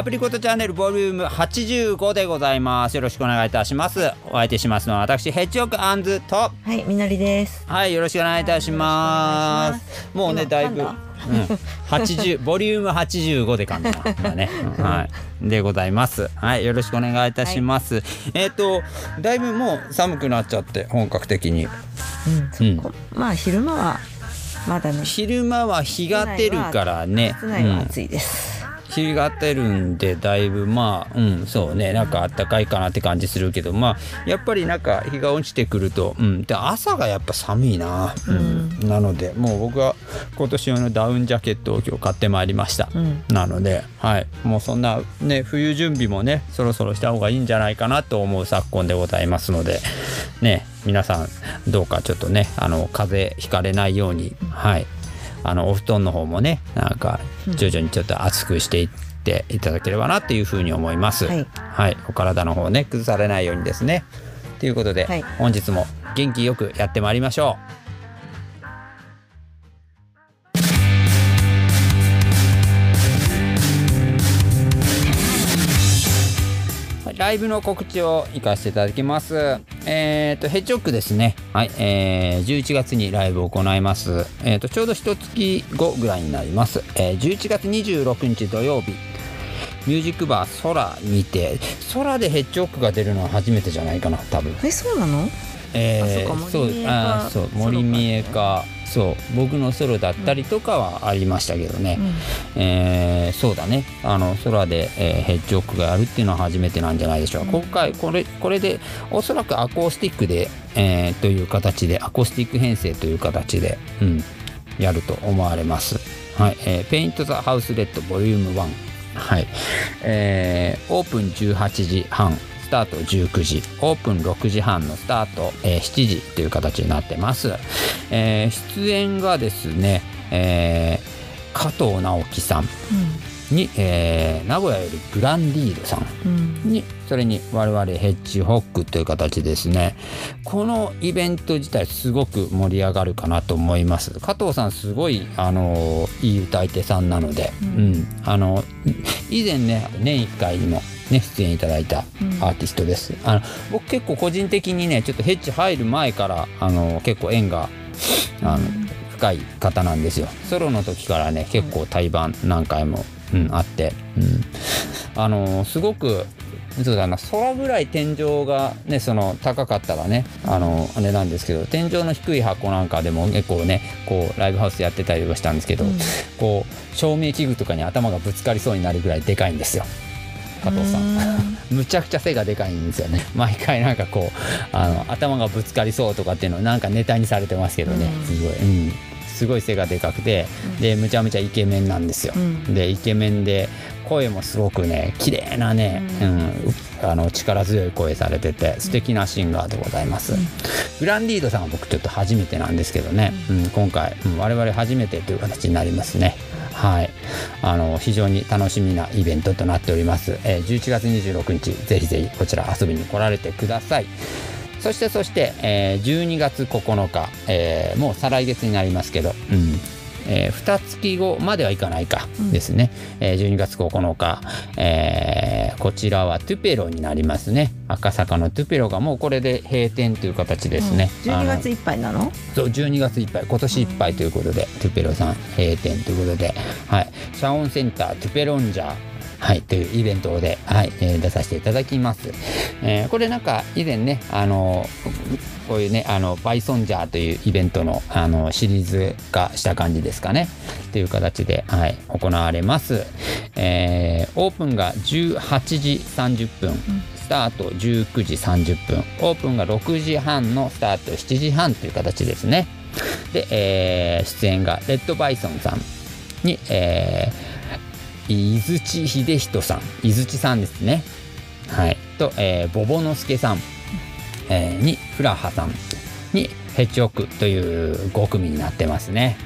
アプリコットチャンネルボリューム85でございます。よろしくお願いいたします。お相手しますのは私ヘッジオクアンズと。はい、みのりです。はいよろしくお願いいたします。もうね今だいぶうん、80 ボリューム85で噛んだな今ね、うん。はい。でございます。はいよろしくお願いいたします、えっ、とだいぶもう寒くなっちゃって本格的に。うん、そこ、まあ昼間はまだね、昼間は日が出るからね。室内は暑いです。日が出るんでだいぶまあうんそうねなんかあったかいかなって感じするけどまあやっぱりなんか日が落ちてくると、うん、で朝がやっぱ寒いな、うん。なのでもう僕は今年用のダウンジャケットを今日買ってまいりました、うん。なのではい。もうそんなね冬準備もねそろそろした方がいいんじゃないかなと思う昨今でございますのでね皆さんどうかちょっとねあの風邪ひかれないようにはいあのお布団の方もねなんか徐々にちょっと熱くしていっていただければなっていうふうに思います。はいはい、お体の方ね崩されないようにですね。ということで、はい本日も元気よくやってまいりましょう。ライブの告知を行かせていただきます。えっ、と、ヘッジホックですね。はい、えー、11月にライブを行います。えっ、と、ちょうど一月後ぐらいになります。えー、11月26日土曜日、ミュージックバー空にて、空でヘッジホックが出るのは初めてじゃないかな、多分。え、そうなの？えーあそそうあーそう森見えかそう僕のソロだったりとかはありましたけどね、うん。えーそうだね。あの空で、えーヘッジホックがやるっていうのは初めてなんじゃないでしょう。か、今回これこれでおそらくアコースティックで、えーという形でアコースティック編成という形で、うん、やると思われます。はい、えー、ペイント・ザ・ハウス・レッドボリューム1はい、えーオープン18時半スタート19時。オープン6時半のスタート、えー7時という形になってます、えー出演がですね、えー加藤直樹さん。に、えー名古屋よりグランディードさん。うん、うん、にそれに我々ヘッジホックという形ですね。このイベント自体すごく盛り上がるかなと思います。加藤さんすごいあのいい歌い手さんなので、ううん。んあの以前ね年1回にもね出演いただいたアーティストです、あの僕結構個人的にねちょっとヘッジ入る前からあの結構縁があの深い方なんですよ。ソロの時からね結構対バン何回も、うん、あって、うん、あのすごくそうだな空ぐらい天井がねその高かったらねあのあれなんですけど天井の低い箱なんかでも結構ねこうライブハウスやってたりとかしたんですけど、うん。こう照明器具とかに頭がぶつかりそうになるぐらいでかいんですよ加藤さん。むちゃくちゃ背がでかいんですよね。毎回なんかこうあの頭がぶつかりそうとかっていうのをなんかネタにされてますけどね、うん。すごい、うん、すごい背がでかくてでむちゃむちゃイケメンなんですよ、うん。でイケメンで声もすごくね綺麗なね、ううんんあの力強い声されてて素敵なシンガーでございます、グランディードさんは僕ちょっと初めてなんですけどね、うん今回、うん我々初めてという形になりますねはい。あの非常に楽しみなイベントとなっております、えー11月26日ぜひぜひこちら遊びに来られてください。そしてそして、えー12月9日、えーもう再来月になりますけど、うん。えー、2月後まではいかないかですね、えー12月9日、えーこちらはトゥペロになりますね。赤坂のトゥペロがもうこれで閉店という形ですね、十あの二月いっぱいなの？そう12月いっぱい。今年いっぱいということで、トゥペロさん閉店ということで、はい、シャオンセンタートゥペロンジャー。はい、というイベントで、はい。えー出させていただきます。えーこれなんか以前ね、あのこういうね、あのバイソンジャーというイベントのあのシリーズ化した感じですかね。という形で、はい、行われます。えーオープンが18時30分。スタート19時30分。オープンが6時半のスタート7時半という形ですね。で、えー出演がレッドバイソンさん。に、えー、伊槌秀人さん。伊槌さんですね。はい。と、えーボボノスケさん、えーにフラハさんにヘッジホックという5組になってますね。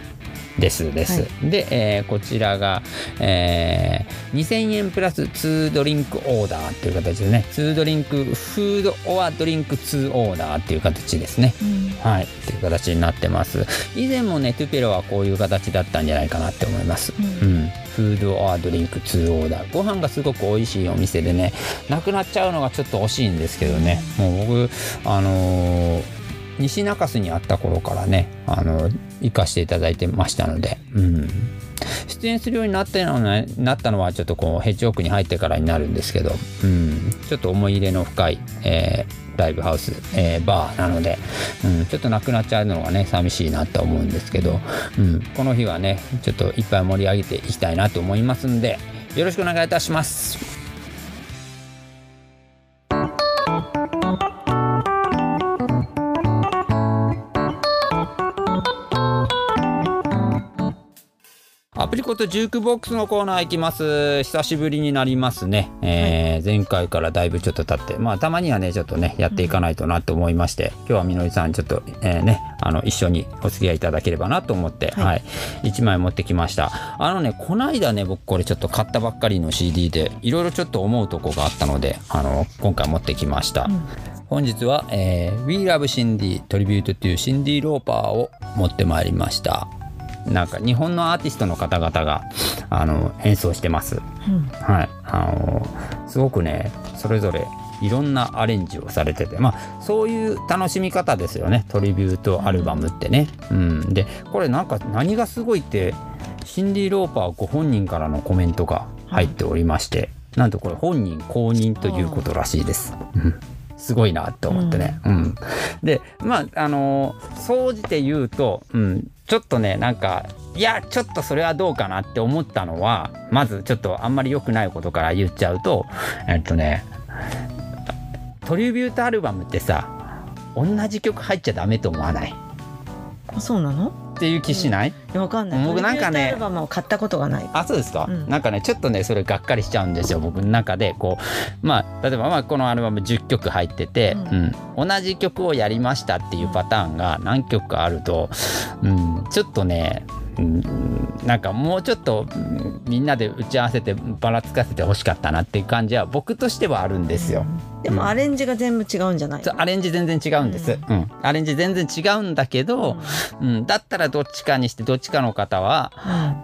ですです、はで、えーこちらが、えー2000円プラス2ドリンクオーダーという形でね。2ドリンクフードオアドリンク2オーダーっていう形ですね。はい。という形になってます。以前もねトゥペロはこういう形だったんじゃないかなって思います。ううん、フードオアドリンク2オーダー。ご飯がすごく美味しいお店でねなくなっちゃうのがちょっと惜しいんですけどね。もう僕あのー西中洲にあった頃からねあの行かせていただいてましたので、うん、出演するようになったのはなったのはちょっとこうヘッジホックに入ってからになるんですけど、うん、ちょっと思い入れの深い、えーライブハウス、えーバーなので、うん、ちょっとなくなっちゃうのがね寂しいなと思うんですけど、うん、この日はねちょっといっぱい盛り上げていきたいなと思いますんでよろしくお願いいたします。プリコットジュークボックスのコーナー行きます。久しぶりになりますね。えー前回からだいぶちょっと経って、まあたまにはね、ちょっとね、やっていかないとなと思いまして、今日はみのりさん、ちょっと、えーね、あの、一緒にお付き合いいただければなと思って、はいはい、1枚持ってきました。あのね、こないだね、僕これちょっと買ったばっかりの CD で、いろいろちょっと思うとこがあったので、あの、今回持ってきました。本日は、えー We Love Cindy Tribute to Cindy Lauper を持ってまいりました。なんか日本のアーティストの方々があの演奏してます。うん。はい、あのすごくねそれぞれいろんなアレンジをされててまあそういう楽しみ方ですよね。トリビュートアルバムってね。うん、でこれなんか何がすごいってシンディ・ローパーご本人からのコメントが入っておりまして、なんとこれ本人公認ということらしいです。うん。すごいなって思ってね。うん。でまああの総じて言うと、うん、ちょっとねなんかいやちょっとそれはどうかなって思ったのはまずちょっとあんまり良くないことから言っちゃうとえっとねトリビュートアルバムってさ同じ曲入っちゃダメと思わない？あそうなの？っていう気しない、いやわかんない。僕なんかねアルバムを買ったことがない。あそうですか、うん。なんかねちょっとねそれがっかりしちゃうんですよ僕の中で。こうまあ例えばまあこのアルバム10曲入ってて、ううん。同じ曲をやりましたっていうパターンが何曲かあると、うん、ちょっとねうんなんかもうちょっとうんみんなで打ち合わせてばらつかせてほしかったなっていう感じは僕としてはあるんですよ。でもアレンジが全部違うんじゃないアレンジ全然違うんです、うん。アレンジ全然違うんだけど、うん、だったらどっちかにしてどっちかの方は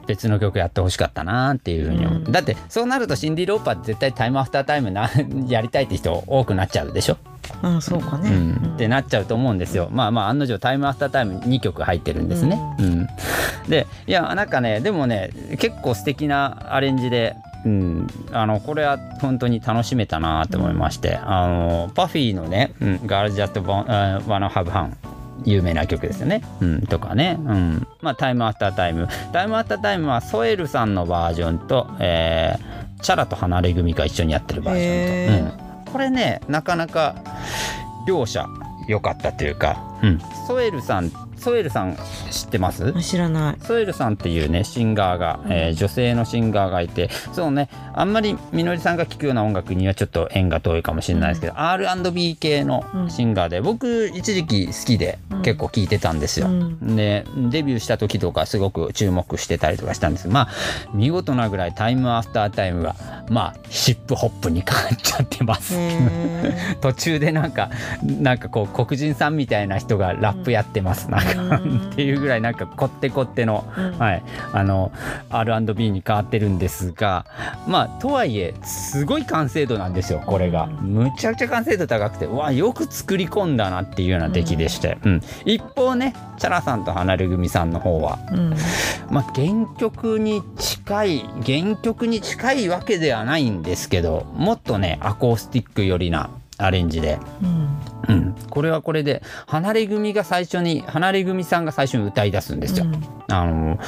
うん。別の曲やってほしかったなっていうふうに思う、うん。だってそうなるとシンディ・ローパーって絶対タイムアフタータイムな やりたいって人多くなっちゃうでしょ、うんそうかね。うん。ってなっちゃうと思うんですよ。まあまあ案の定タイムアフタータイム2曲入ってるんですね、うん。でいやなんかねでもね結構素敵なアレンジでうん、あのこれは本当に楽しめたなと思いまして、あのパフィーのね「うん、Girls Just Wanna Have Fun」有名な曲ですよね、うん、とかね、うん、まあタイムアフタータイム。タイムアフタータイムはソエルさんのバージョンと、えーチャラと離れ組が一緒にやってるバージョンへと、うん、これねなかなか両者良かったというか、うん、ソエルさんソエルさん知ってます？うん知らない。ソエルさんっていうねシンガーが、えー女性のシンガーがいてそうねあんまりみのりさんが聴くような音楽にはちょっと縁が遠いかもしれないですけど、R&B 系のシンガーで僕一時期好きでうん結構聴いてたんですよ。うん。でデビューした時とかすごく注目してたりとかしたんですまあ見事なぐらいタイムアフタータイムはまあヒップホップに変わっちゃってます。へ 途中でなんかなんかこう黒人さんみたいな人がラップやってます、なんかうんっていうぐらいなんかこってこっての、うん。はい。あの R&B に変わってるんですがまあとはいえすごい完成度なんですよこれが、うん。むちゃくちゃ完成度高くてうわよく作り込んだなっていうような出来でして、うん。一方ねチャラさんと離れ組さんの方はーうん。まあ、原曲に近い原曲に近いわけではないんですけどもっとねアコースティック寄りなアレンジで、うん。うん、これはこれで離れ組が最初に離れ組さんが最初に歌い出すんですよ。あの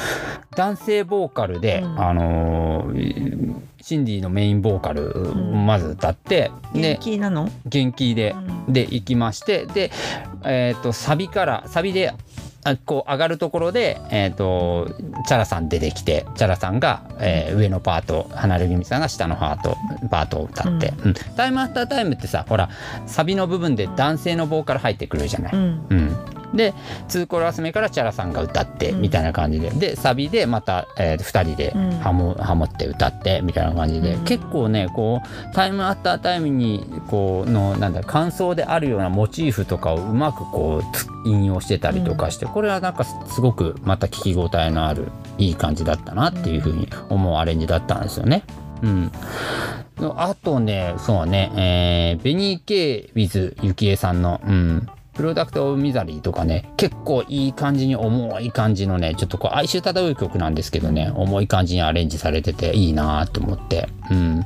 男性ボーカルで、うん。あのシンディのメインボーカルをまず歌って、元で気なの？元気でうん。で行きましてで、えー、とサビからサビであこう上がるところで、えー、とチャラさん出てきてチャラさんが、えー上のパート離れ組さんが下のパートパートを歌って、うん。タイムアフタータイムってさほらサビの部分で男性のボーカル入ってくるじゃない？うん。うん、で2コーラス目からチャラさんが歌ってうん。みたいな感じで、でサビでまた、え2人でうん。ハモ,、ハモって歌ってみたいな感じで、うん。結構ねこうタイムアフタータイムにこうのなんだ感想であるようなモチーフとかをうまくこうつ引用してたりとかして、これはなんかすごくまた聞き応えのあるいい感じだったなっていうふうに思うアレンジだったんですよね。うん。あとね、そうね、えー、ベニーケイ・ウィズ・ユキエさんの、うん、プロダクト・オブ・ミザリーとかね、結構いい感じに重い感じのね、ちょっとこう哀愁漂う曲なんですけどね、重い感じにアレンジされてていいなと思って。うん。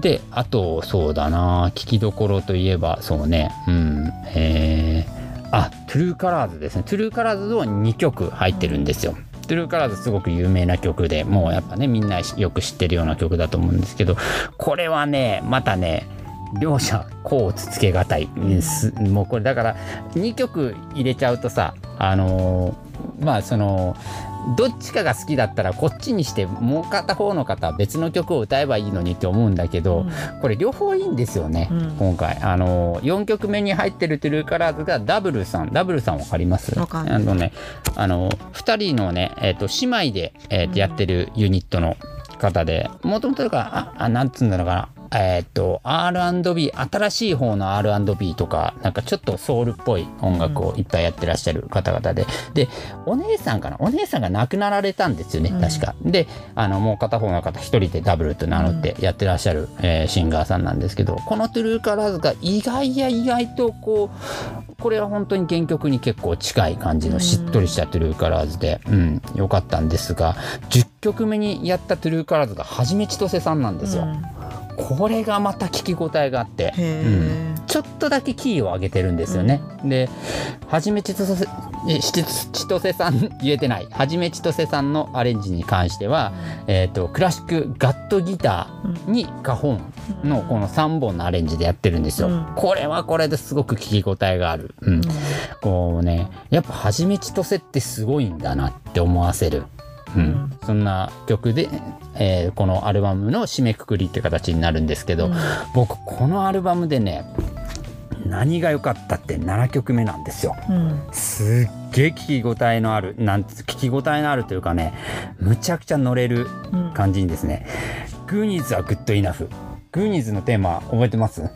で、あと、そうだな聞きどころといえば、そうね、うん、えー、あ、 True Colorsですね。 True Colorsの2曲入ってるんですよ。 True Colorsすごく有名な曲でもうやっぱねみんなよく知ってるような曲だと思うんですけどこれはねまたね両者甲乙つけがたいもうこれだから2曲入れちゃうとさあのーまあそのどっちかが好きだったらこっちにしてもう片方の方は別の曲を歌えばいいのにって思うんだけど、うん。これ両方いいんですよね、うん。今回。あの4曲目に入ってる True Colorsがダブルさんダブルさんわかります？あのねあの2人のね、えー、と姉妹で、えーとやってるユニットの方でもともとだからああなんつうんだろうかなえっ、と R&B 新しい方の R&B とかなんかちょっとソウルっぽい音楽をいっぱいやってらっしゃる方々で、でお姉さんかな？お姉さんが亡くなられたんですよね、うん。確か。であのもう片方の方一人でダブルと名乗ってやってらっしゃる、えーシンガーさんなんですけどこのトゥルーカラーズが意外や意外とこうこれは本当に原曲に結構近い感じのしっとりした True Colorsで、うん、よかったんですが10曲目にやった True Colorsが元ちとせさんなんですよ。これがまた聞き応えがあって、うんちょっとだけキーを上げてるんですよね。で、元ちとせ、えしちとせさん、言えてない。元ちとせさんのアレンジに関しては、えっ、と、クラシックガットギターにカホンのこの3本のアレンジでやってるんですよ。うんこれはこれですごく聞き応えがある。うん。こうね、やっぱはじめ千歳ってすごいんだなって思わせる。うん、そんな曲で、えーこのアルバムの締めくくりって形になるんですけど、僕このアルバムでね何が良かったって7曲目なんですよ。うん。すっげえ聞き応えのあるなんつ聞き応えのあるというかねむちゃくちゃ乗れるうん。感じにですね「グーニーズは Good Enough」グーニーズのテーマ覚えてます？うん。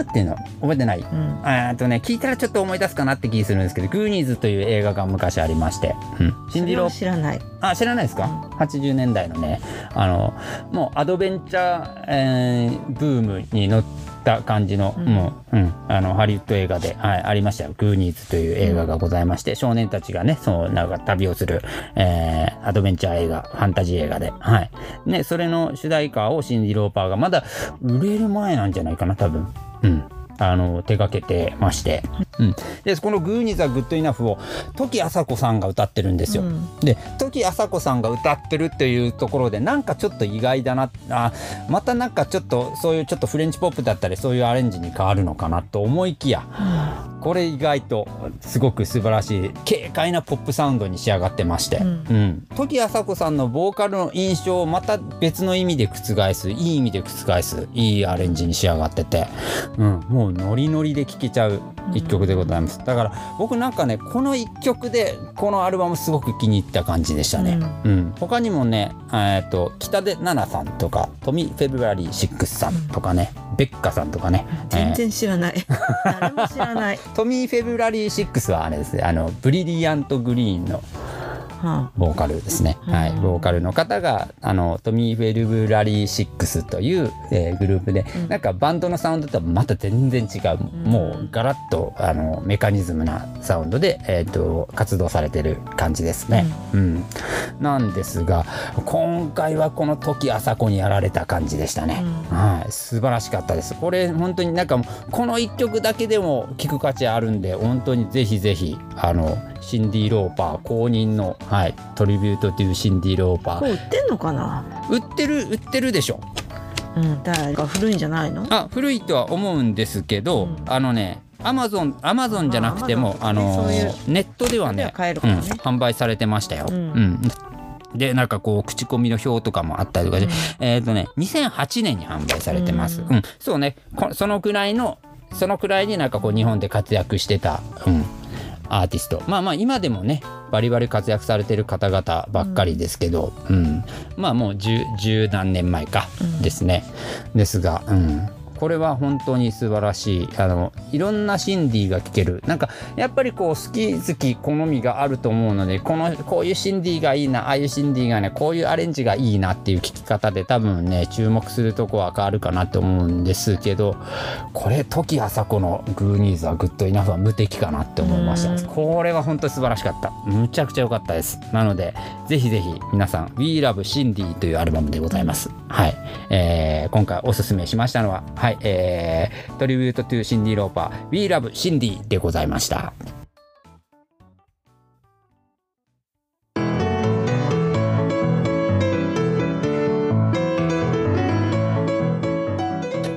っていうの覚えてないうんえーっとね聞いたらちょっと思い出すかなって気するんですけど「グーニーズ」という映画が昔ありまして、うん、シンディ・ロー知らないあ知らないですか、80年代のねあのもうアドベンチャー、えーブームに乗った感じの、うん。もう、うん、あのハリウッド映画で、はい、ありましたよ「グーニーズ」という映画がございまして、少年たちがねそうなんか旅をする、えーアドベンチャー映画ファンタジー映画で、はい。ね、それの主題歌をシンディ・ローパーがまだ売れる前なんじゃないかな多分。うんあの手掛けてまして、うん、でこの「グーニーザ・グッドイナフ」を時あさこさんが歌ってるんですよ。うん。で時あさこさんが歌ってるっていうところでなんかちょっと意外だなあまたなんかちょっとそういうちょっとフレンチポップだったりそういうアレンジに変わるのかなと思いきやこれ意外とすごく素晴らしい軽快なポップサウンドに仕上がってまして、うん。うん、時あさこさんのボーカルの印象をまた別の意味で覆すいい意味で覆すいいアレンジに仕上がってて、うん、もうノリノリで聴けちゃう一曲でございます、だから僕なんかねこの一曲でこのアルバムすごく気に入った感じでしたね、うん。他にもね、えー、と北出奈々さんとかトミ・フェブラリー6さんとかね、ベッカさんとかね、全えー然知らない。誰も知らない。トミー・フェブラリー6はあれですねあのブリリアント・グリーンのはボーカルですね、はい、うんボーカルの方があのトミー・フェルブラリー6という、えーグループで、うん。なんかバンドのサウンドとはまた全然違う、もうガラッとあのメカニズムなサウンドで、えー、と活動されてる感じですね、うん。なんですが今回はこの時あさこにやられた感じでしたね、うはい、素晴らしかったです。これ本当になんかこの1曲だけでも聴く価値あるんで本当にぜひぜひあのシンディ・ローパー公認の、はい、トリビュートというシンディ・ローパー。売ってんのかな？売ってる売ってるでしょ。うん誰か古いんじゃないの？あ古いとは思うんですけど、うん。あのねアマゾンアマゾンじゃなくてもまああのネットではねでは買えるうん、販売されてましたよ。うん。うん。でなんかこう口コミの表とかもあったりとかで、うん。えっ、とね2008年に販売されてます。う、うんん。そうね。こそのくらいのそのくらいになんかこう日本で活躍してた、うん、アーティスト。まあまあ今でもねバリバリ活躍されてる方々ばっかりですけど、うん。まあもう十十何年前かうんですね、ですが、うん、これは本当に素晴らしい。あのいろんなシンディが聴ける。なんかやっぱりこう好き好き好みがあると思うのでこのこういうシンディがいいなああいうシンディがねこういうアレンジがいいなっていう聴き方で多分ね注目するとこは変わるかなと思うんですけどこれ土岐麻子のグーニーズは Good Enough は無敵かなって思いました。これは本当に素晴らしかった。むちゃくちゃ良かったです。なのでぜひぜひ皆さん We Love Cindy というアルバムでございます。はい、えー今回おすすめしましたのははい。えー、 Tribute to シンディ・ローパー We Love Cindy でございました。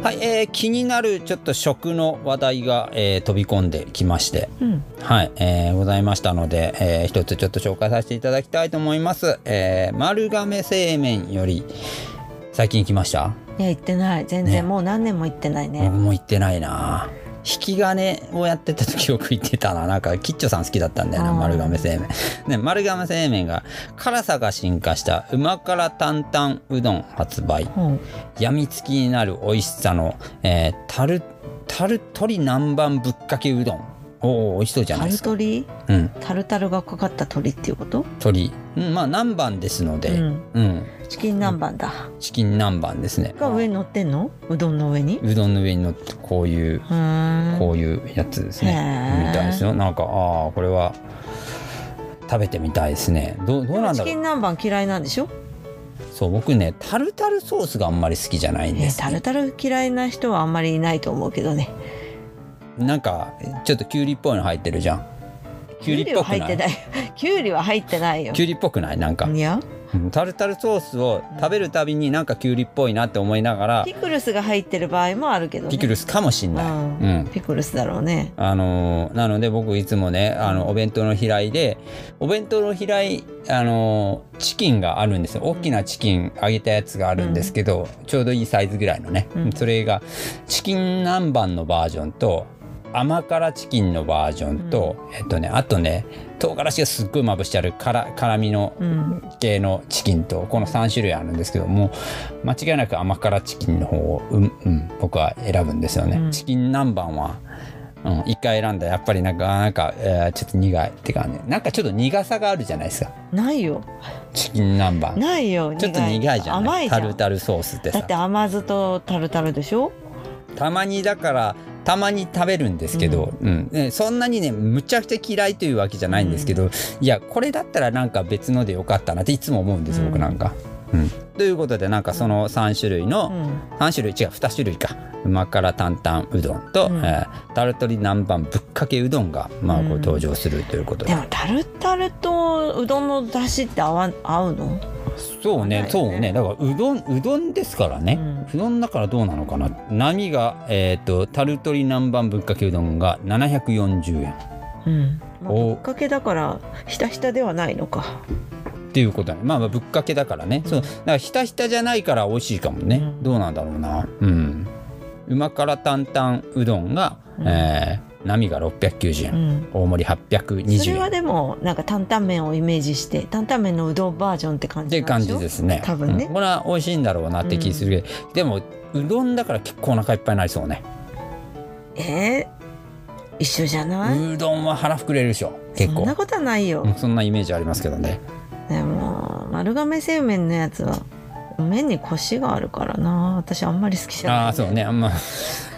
はい、えー気になるちょっと食の話題が、えー飛び込んできまして、うん。はい、えーございましたので、えー一つちょっと紹介させていただきたいと思います。えー丸亀製麺より最近来ました？いや行ってない。全然、ね。もう何年も行ってないね。僕も行ってないな。引き金をやってた時よく行ってたな。なんかキッチョさん好きだったんだよな丸亀製麺。ね丸亀製麺が辛さが進化したうま辛担々うどん発売。うん。やみつきになる美味しさの、えー、タルタル鶏南蛮ぶっかけうどんおお美味しそうじゃなタルいですか。トリうん。タルタルがかかった鶏っていうこと？鶏、うん、まあ南蛮ですので、ううん。んチキン南蛮だ、チキン南蛮ですね。が上に乗ってんの？うどんの上に？うどんの上に乗ってこういううこういうやつですね。みたいですよ。なんかああこれは食べてみたいですね。どうどうなんだろう。チキン南蛮嫌いなんでしょ？そう僕ねタルタルソースがあんまり好きじゃないんです、えタルタル嫌いな人はあんまりいないと思うけどねなんかちょっとキュウリっぽいの入ってるじゃん。キュウリっぽはくない？入ってない。キュウリは入ってないよ。キュウリっぽくない？なんか。いや。うんタルタルソースを食べるたびになんかキュウリっぽいなって思いながら。ピクルスが入ってる場合もあるけど、ね、ピクルスかもしんない、うん。うん。ピクルスだろうね。あのーなので僕いつもねあのお弁当の平井でお弁当の平井あのーチキンがあるんですよ。大きなチキン揚げたやつがあるんですけど、ちょうどいいサイズぐらいのね、うん。それがチキン南蛮のバージョンと甘辛チキンのバージョンと、えっとねあとね唐辛子がすっごいまぶしてある辛辛みのうん。系のチキンとこの3種類あるんですけども間違いなく甘辛チキンの方を、うんうん、僕は選ぶんですよね、うん。チキン南蛮は、うん、1回選んだらやっぱりなんかなんか、えーちょっと苦いって感じ。なんかちょっと苦さがあるじゃないですか。ないよ。チキン南蛮。ないよちょっと苦いじゃん甘いじゃん。タルタルソースってさ。だって甘酢とタルタルでしょ？たまにだからたまに食べるんですけど、うん。ねそんなにねむちゃくちゃ嫌いというわけじゃないんですけど、いやこれだったらなんか別のでよかったなっていつも思うんです、うん。僕なんか。うん、ということでなんかその3種類の、うん。3種類違う2種類か。うま辛担々うどんと、うん。えータルトリ南蛮ぶっかけうどんが、まあ、こう登場するということ。で、でもタルタルとうどんの出汁って合わ合うの？そうねね。そうね。だからうどんうどんですからね、うどんだからどうなのかな？波が、えー、とタルトリ南蛮ぶっかけうどんが740円。うん。まあ、お。ぶっかけだからひたひたではないのかっていうことね。まあまあぶっかけだからね、そう。だからひたひたじゃないから美味しいかもね、うん。どうなんだろうな。うん。うま辛担々うどんが、うん。えー波が690円、うん。大盛りそ820円。れはでもなんか担々麺をイメージして担々麺のうどんバージョンって感って感じですね。多分ね。うん。これは美味しいんだろうなって気するけど、でもうどんだから結構お腹いっぱいになりそうね。えー、一緒じゃない？うどんは腹膨れるでしょ。結構。そんなことはないよ、うんそんなイメージありますけどねでも丸亀製麺のやつは麺にコシがあるからな。私あんまり好きじゃない。ああそうね。あんま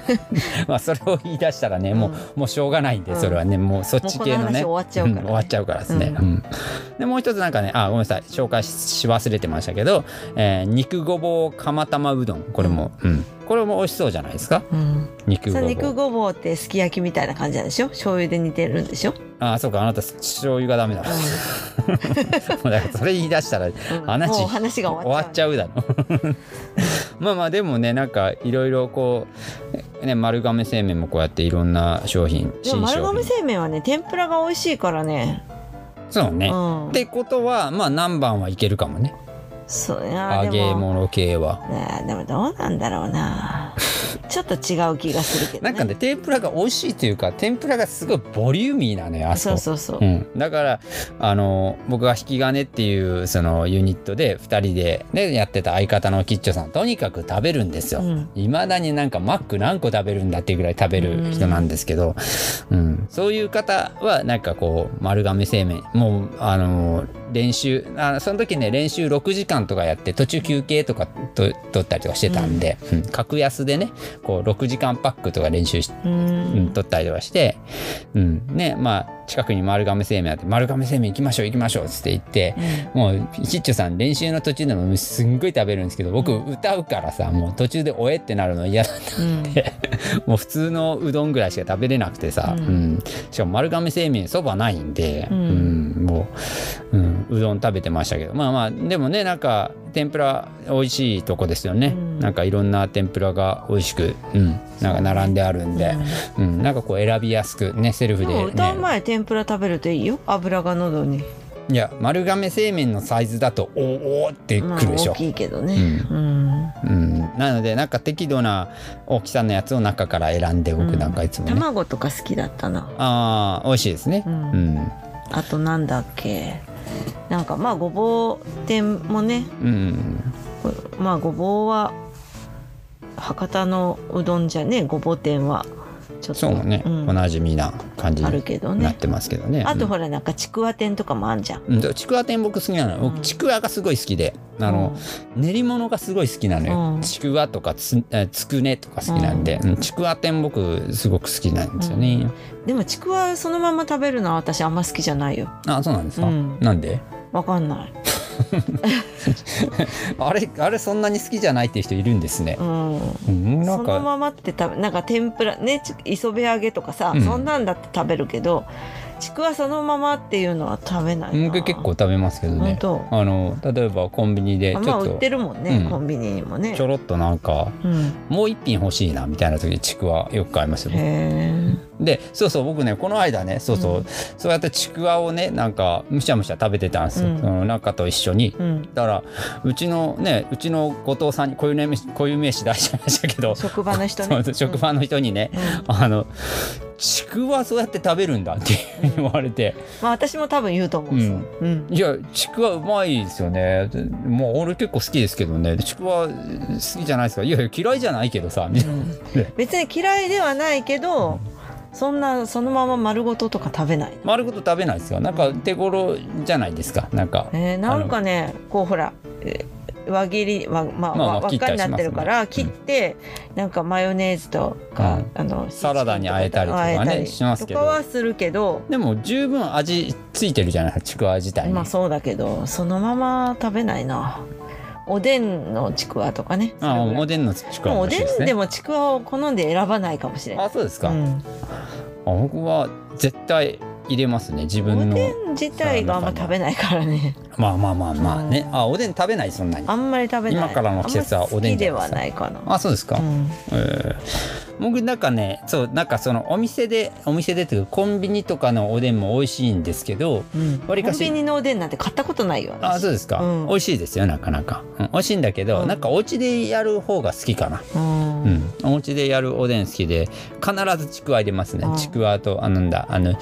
まあそれを言い出したらね、もううん。もうしょうがないんでうん。それはね、もうそっち系のね。終わっちゃうからね。ん終わっちゃうからですね、ううん。でもう一つなんかねあごめんなさい。紹介しし忘れてましたけど、えー肉ごぼう釜玉うどん。これも、うんこれも美味しそうじゃないですか？うん。さ肉ごぼう。肉ごぼうってすき焼きみたいな感じなんでしょ？醤油で煮てるんでしょ、ああそうかあなた醤油がダメだ。もうだからそれ言い出したらうん。話が終わっちゃう。だろ。まあまあでもねなんかいろいろこうね丸亀製麺もこうやっていろんな商品新商品。丸亀製麺はね天ぷらが美味しいからね。そうね、うん。ってことはまあ何番はいけるかもねそういや揚げ物系は。ねでもどうなんだろうな。ちょっと違う気がするけど、ね、なんかね天ぷらが美味しいというか天ぷらがすごいボリューミーなのよあそこ。そうそうそう、うん、だからあの僕が引き金っていうそのユニットで2人で、ね、やってた相方のキッチョさんとにかく食べるんですよ。うん。いまだになんかマック何個食べるんだっていうぐらい食べる人なんですけど、うん。そういう方はなんかこう丸亀製麺。もうあの練習あその時ね練習6時間とかやって途中休憩とかと取ったりとかしてたんで、うん。格安でねこう6時間パックとか練習しううん、ん取ったりとかして、うん、ねまあ近くに丸亀製麺あって丸亀製麺行きましょう行きましょうっつって言って、もうキッチョさん練習の途中でもすんごい食べるんですけど僕歌うからさもう途中で「おえ」ってなるの嫌だったうん。もう普通のうどんぐらいしか食べれなくてさ、ううん。んしかも丸亀製麺そばないんで、ううんん。もう、うん、うどん食べてましたけどまあまあでもねなんか天ぷら美味しいとこですよね、うん。なんかいろんな天ぷらが美味しく、うん、なんか並んであるんで、うん。なんかこう選びやすくねセルフで、ね、歌う前天ぷら食べるといいよ。油が喉に。いや丸亀製麺のサイズだとおーおーってまあくるでしょ。大、きいけどね。ううん。うん、なのでなんか適度な大きさのやつを中から選んで僕なんかいつもね、卵とか好きだったな。ああ美味しいですね。ううんん。あとなんだっけなんかまあごぼう天もねうんまあごぼうは博多のうどんじゃねごぼう天はちょっと。そうね、ん。おなじみな感じにけどね。なってますけどね。あとほらなんかちくわ天とかもあんじゃん。うん、うんちくわ天僕好きなのちくわがすごい好きで、あの、練り物がすごい好きなのよ。うん。ちくわとかつえつくねとか好きなんで、うん。ちくわ天僕すごく好きなんですよね。でもちくわそのまま食べるのは私あんま好きじゃないよ。あ、そうなんですか？うん。なんで？わかんない。あれあれそんなに好きじゃないっていう人いるんですね。う。ん。うん、なんか。そのままって食べなんか天ぷらねち磯辺揚げとかさ、うん。そんなんだって食べるけどちくわそのままっていうのは食べないな。僕結構食べますけどね。あの例えばコンビニでちょっと。あまあ売ってるもんね、うん。コンビニにもね。ちょろっとなんかうん。もう一品欲しいなみたいな時ちくわよく買いますよ。でそうそう僕ねこの間ねそうそう、うん。そうやってちくわをねなんかむしゃむしゃ食べてたんですよ、うん。その中と一緒に。うん。だからうちのねうちの後藤さんにこういう名詞こういう名詞出しちゃいましたけど、職場の人ね。職場の人にね、うん。あのちくわそうやって食べるんだって言われて、まあ私も多分言うと思うそう、うん。いやちくわうまいですよね。でもう俺結構好きですけどね。ちくわ好きじゃないですか。いやいや嫌いじゃないけどさみたいな。別に嫌いではないけどそんなそのまま丸ごととか食べない？丸ごと食べないですよ。なんか手頃じゃないですか？なんかえーなんかねこうほらえー輪切りわまあ、まあまあ輪っかになってるから切ったりしますね切って、なんかマヨネーズとか、うん。あのサラダにあえたりとかねしますけど。とかはするけどでも十分味ついてるじゃないですかちくわ自体に、まあそうだけどそのまま食べないなおでんのちくわとかね。あおでんのちくわもうおでんでもちくわを好んで選ばないかもしれない。あそうですか、あうん、僕は絶対入れますね自お分の。でん自体があんま食べないからね。まあまあまあまあね。あおでん食べないそんなに。あんまり食べない。今からの季節はおでんじですかきではないかな。あそうですか、うん。えー。僕なんかねそうなんかそのお店でお店でっていうかコンビニとかのおでんも美味しいんですけどうん。わりかし。コンビニのおでんなんて買ったことないよ私あそうですか、うん。美味しいですよなかなか、うん、美味しいんだけど、うん。なんかお家でやる方が好きかな。うん。うん、お家でやるおでん好きで必ずちくわ入れますね。うん。ちくわとあなんだあの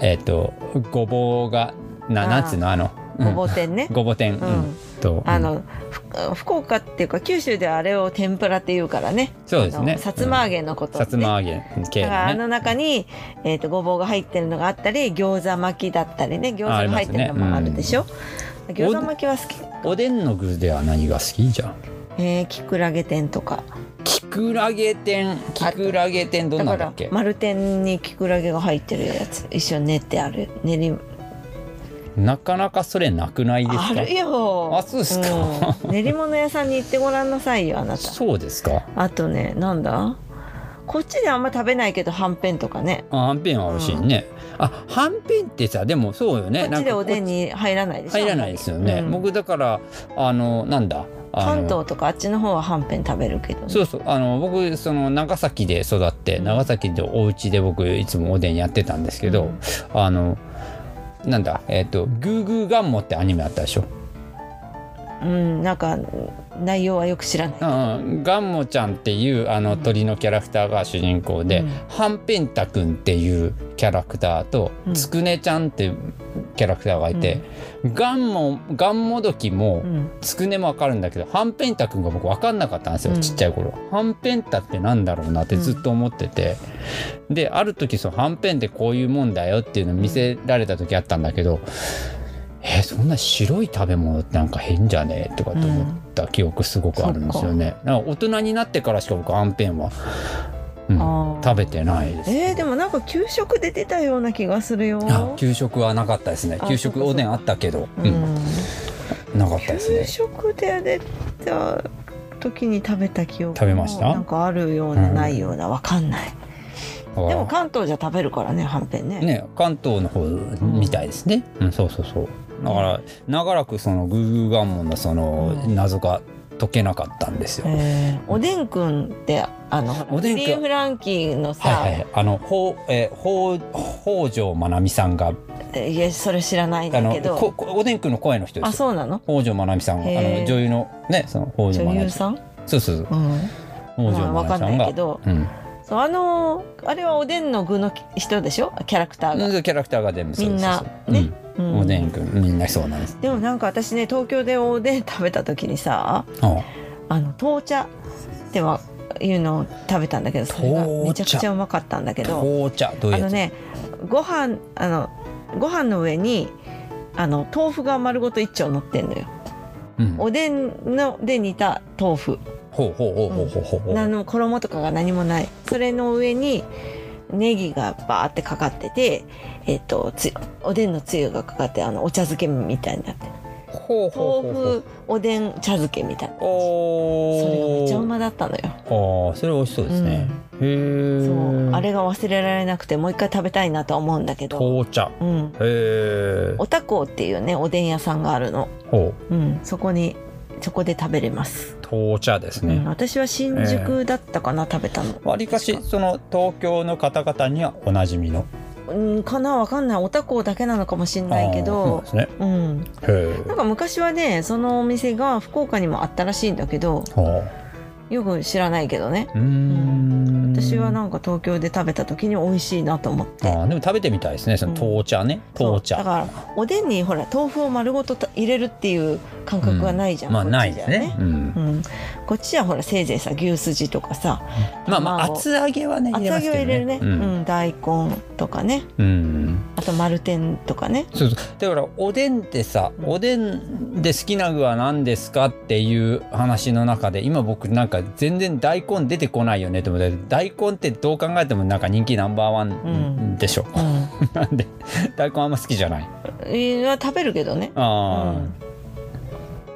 えっ、とごぼうがなあーなんつうのあの、うん。ごぼう天ね。ごぼ天、うん。うん。とあのふ福岡っていうか九州ではあれを天ぷらっていうからね。そうですね。さつま揚げのこと、ね。さつま揚げ系のね。だからあの中に、えー、とごぼうが入ってるのがあったり餃子巻きだったりね。餃子が入ってるのもあるでしょ、餃子巻きは好きおでんの具では何が好きじゃん？えー、きくらげ天とかきくらげ天きくらげ天どんなんだっけ？丸天にきくらげが入ってるやつ。一緒に練ってある。練りなかなかそれなくないですか？あるよ。あそうですか。うん。練り物屋さんに行ってごらんなさいよあなた。そうですか。あとねなんだ？こっちであんま食べないけどはんぺんとかね。あはんぺんは美味しいね、あはんぺんってさでもそうよね。こっちでおでんにに入らないでしょ入らないですよね、うん。僕だからあのなんだ？関東とかあっちの方ははんぺん食べるけどね、そうそう。あの僕その長崎で育って、うん。長崎でお家で僕いつもおでんやってたんですけど、うん。あのなんだえっ、と「グーグーガンモ」ってアニメあったでしょ？うん、なんか内容はよく知らない。うん、ガンモちゃんっていうあの鳥のキャラクターが主人公で、うん。ハンペンタくんっていうキャラクターと、うん。つくねちゃんっていうキャラクターがいて、ガンモガンモドキも、うん。つくねもわかるんだけどハンペンタくんが僕分かんなかったんですよ、うん。ちっちゃい頃。ハンペンタってなんだろうなってずっと思ってて、である時そのはんぺんってこういうもんだよっていうのを見せられた時あったんだけど、えそんな白い食べ物ってなんか変じゃねえとかって思った記憶すごくあるんですよね。なんか大人になってからしか僕はんぺんは、うん。食べてないです。えー、でもなんか給食で出たような気がするよ。あ給食はなかったですね。あ給食おでんあったけど、ううん。ん、なかったです給ね食で出た時に食べた記憶食べました？なんかあるような、うんないようなわかんない。でも関東じゃ食べるからねはんぺんね。ね関東の方みたいですね、うんそうそうそう。だから長らくそのグーグーガンモンのそのうん。謎が解けなかったんですよ、えーおでんくんってあの おでんくん。フランキーのさ、はいはいはい。あのほうえーほう北条まなみさんがいやそれ知らないんだけど。ここおでんくんの声の人であす。よそうなの？北条まなみさんあの女優のねその北条まなみさん。そうそうそう。うん、北条まなみさんまあんないがけど。うん。そうあのあれはおでんの具の人でしょ？キャラクターが、うんキャラクターが全部そうですみんなね。うんうん。おでんくんみんなそうなんです。でもなんか私ね東京でおでん食べた時にさああの豆茶ってはいうのを食べたんだけどそれがめちゃくちゃうまかったんだけど紅茶どういうやつ？あのねご飯あのご飯の上にあの豆腐が丸ごと一丁乗ってんのよ。うん。おでんので煮た豆腐。ほうほうほうほうほうほう。ほう何の衣とかが何もない。それの上にネギがバーってかかってて、えっとつおでんのつゆがかかってあのお茶漬けみたいになって。るほうほうほう。豆腐おでん茶漬けみたいな。そおれがめっちゃうままだったのよ。ああそれ美味しそうですね、へえそう。あれが忘れられなくてもう一回食べたいなとは思うんだけど、紅茶。うん、へえおたこっていうねおでん屋さんがあるの、ほう。うん、そこにそこで食べれます、紅茶ですうん、ね私は新宿だったかな、食べたの。わりかしその東京の方々にはおなじみのうんかなわかんない。おたこだけなのかもしれないけど。そうですね。うん。へなんか昔はねそのお店が福岡にもあったらしいんだけど。えほよく知らないけどね。うん。私はなんか東京で食べた時に美味しいなと思って。あーでも食べてみたいですね。その紅茶ね、紅茶そうだからおでんにほら豆腐を丸ごとた入れるっていう感覚がないじゃん、まあこっちじゃないですね、うん。うん、こっちはほらせいぜいさ牛すじとかさ。まあまあ卵。厚揚げはね入れます厚揚げをけどね入れるね、うん。大根とかね。うん。あと丸天とかね。そうそう。だからおでんってさ、うん。おでんで好きな具は何ですかっていう話の中で今僕なんか全然大根出てこないよねと思って大根ってどう考えてもなんか人気ナンバーワンでしょ、うん。なんで大根あんま好きじゃない。いや食べるけどね、うあん、あ、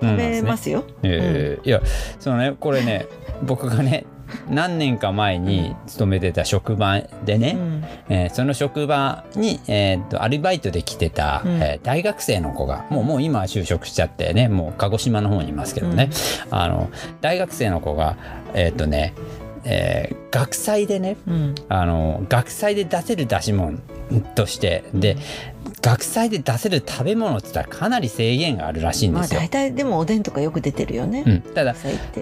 食べますすよ、えーいやそのねこれね僕がね何年か前に勤めてた職場でね、うん。えーその職場に、えーっとアルバイトで来てた、うん。えー大学生の子がもうもう今は就職しちゃってねもう鹿児島の方にいますけどね、あの大学生の子がえーっとね、えー学祭でねうん。あの学祭で出せる出し物としてで学祭で出せる食べ物って言ったらかなり制限があるらしいんですよ。まあ大体でもおでんとかよく出てるよね、うん、ただ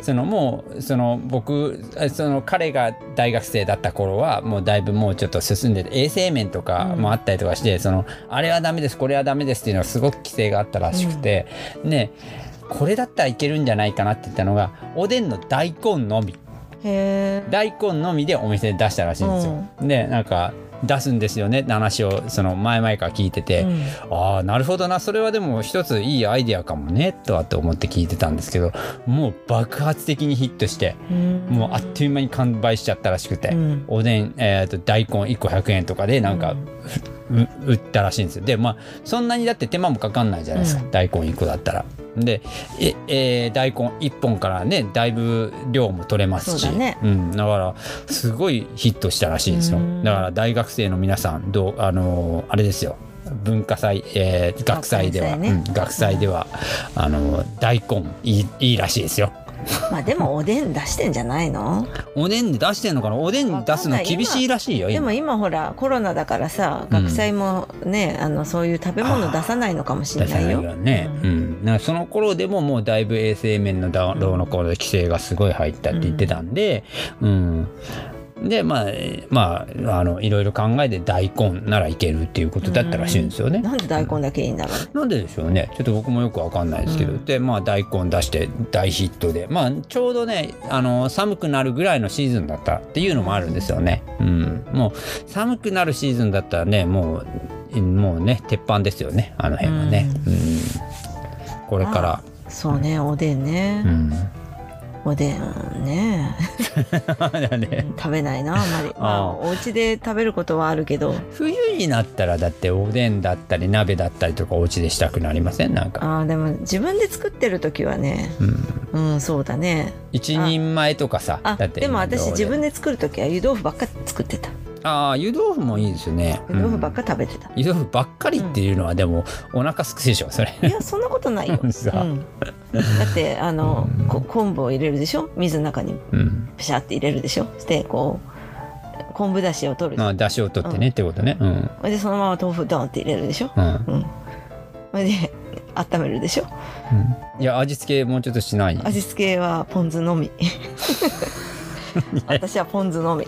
そのもうその僕その彼が大学生だった頃はもうだいぶもうちょっと進んでて衛生面とかもあったりとかして、そのあれはダメですこれはダメですっていうのはすごく規制があったらしくて、ねこれだったらいけるんじゃないかなって言ったのがおでんの大根のみ。大根のみでお店で出したらしいんですよ。でなんか出すんですよね。って話をその前々から聞いてて、うん。ああなるほどな。それはでも一ついいアイデアかもねとはって思って聞いてたんですけどもう爆発的にヒットしてもうあっという間に完売しちゃったらしくて、うん。おでん、えー、と大根1個100円とかでなんか、う売ったらしいんですよ。でまあそんなにだって手間もかかんないじゃないですか、うん。大根1個だったら。でえ、えー大根1本からねだいぶ量も取れますし。そうだね。うん、だからすごいヒットしたらしいんですよ。うん。だから大学生の皆さんどうあのーあれですよ。文化祭、えー学祭では。学祭ね。うん。学祭では、あのー大根いいいいらしいですよ。まあでもおでん出してんじゃないの？おでんで出してんのかな？おでん出すの厳しいらしいよ今。でも今ほらコロナだからさ学祭もね、あのそういう食べ物出さないのかもしれないよ。ね、うん。なんかその頃でももうだいぶ衛生面のどうのこうの規制がすごい入ったって言ってたんで、うんでまあえーまああのいろいろ考えて大根ならいけるっていうことだったらしいんですよね。なんで大根だけいいんだろう。なんででしょうね。ちょっと僕もよくわかんないですけど、うん。でまあ大根出して大ヒットで。まあちょうどねあの寒くなるぐらいのシーズンだったっていうのもあるんですよね。うん、もう寒くなるシーズンだったらねもうもうね鉄板ですよね。あの辺はね。うん。これから。そうねおでんね、うん、おでんね。食べないなあんまり。まあお家で食べることはあるけど。冬になったらだっておでんだったり鍋だったりとかお家でしたくなりません？なんか。あーでも自分で作ってる時はね。うん、うんそうだね。一人前とかさあだってでも私自分でで作る時は湯豆腐ばっか作ってたああ湯豆腐もいいですよね。湯豆腐ばっか、か食べてた、湯豆腐ばっかりっていうのはでもお腹すくでしょそれ。いやそんなことないよ、だってあのこ昆布を入れるでしょ？水の中にうん、プシャって入れるでしょ？してこう昆布だしを取る。まあ出汁を取ってね、ってことね。うん、それでそのまま豆腐ドンって入れるでしょ？うん、うん。それで温めるでしょ？いや味付けもうちょっとしない。味付けはポン酢のみ。私はポン酢のみ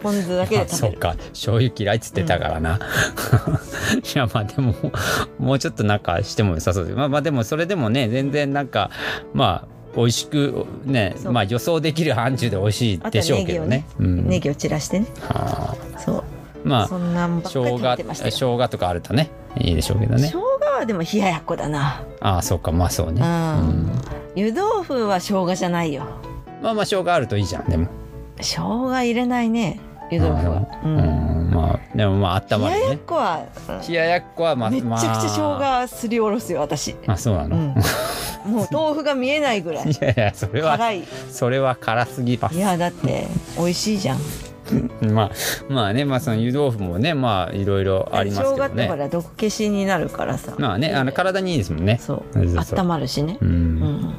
ポン酢だけであ食べる。そうか醤油嫌いっつってたからな、いやまあでももうちょっとなんかしても良さそうです。まあまあでもそれでもね全然なんかまあ美味しくねまあ予想できる範疇で美味しいでしょうけどね。うん。ネギを散らしてね。はあ。そう。まあそんなんばっかり生食べてました生姜とかあるとねいいでしょうけどね。生姜はでも冷ややっこだな。ああそうかまあそうね、ううんん。湯豆腐は生姜じゃないよ。まあまあ生姜あるといいじゃんでも。生姜入れないね湯豆腐は。う、うん。んまあでもまあ温ま冷ややっるねこは冷ややっこはまあめっちゃくちゃまあ生姜すりおろすよ私、あそうなの、うん、もう豆腐が見えないぐらい。いやいやそれは辛い。それは辛すぎます。いやだって美味しいじゃん。まあまあねまあその湯豆腐もねまあいろいろありますけど生姜ってほねら毒消しになるからさ。まあねあの体にいいですもんね。そう。そうそう。温まるしね。うん、うん。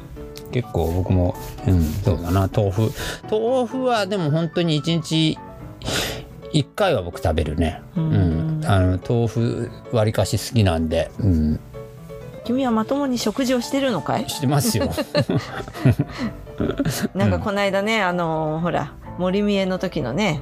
結構僕もうんそうだな。豆腐。豆腐はでも本当に一日一回は僕食べるね。ううん。ん、あの豆腐わりかし好きなんで。うん。君はまともに食事をしてるのかい？してますよ。なんかこの間ねあのほら森見えの時のね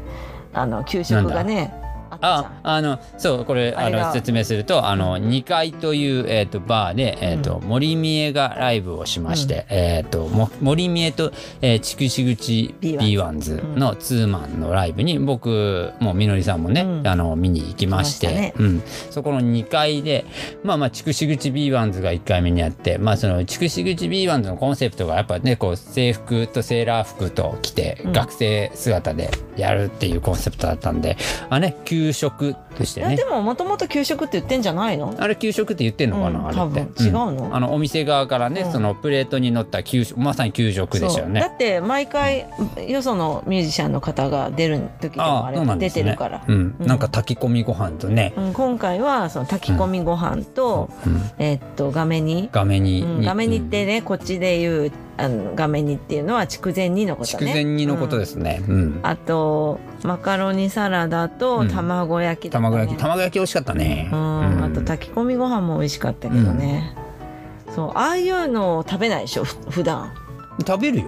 あの給食がねあああのそうこれあの説明するとあの2階という、えー、とバーで、えーと森見えがライブをしまして、えー、とも森見えと、えー、筑紫口 B1 B1s のツーマンのライブに僕もみのりさんもね、うん。あの見に行きましてうん、そこの2階でまあまあ筑紫口 B1s が1回目にあってまあその筑紫口 B1s のコンセプトがやっぱねこう制服とセーラー服と着て、うん。学生姿でやるっていうコンセプトだったんであね給食としてね。いやでももともと給食って言ってんじゃないの？あれ給食って言ってんのかな、うんあれって。多分。違うの？あのお店側からね、うん。そのプレートに乗った給食まさに給食でしたよそう。だねって毎回よそのミュージシャンの方が出る時でもあれ出てるから、うん、うん。なんか炊き込みご飯とね、うん、今回はその炊き込みご飯と、うん、えっと画面に、画面に、うん、画面にってね、こっちで言うあの画面にっていうのは筑前煮のことね。筑前煮のことですすね、うん。あとマカロニサラダとうん。卵焼きだったね。卵焼き。卵焼き美味しかったね、うん、あと炊き込みご飯も美味しかったけどね、そうああいうのを食べないでしょ？ふ普段。食べるよ。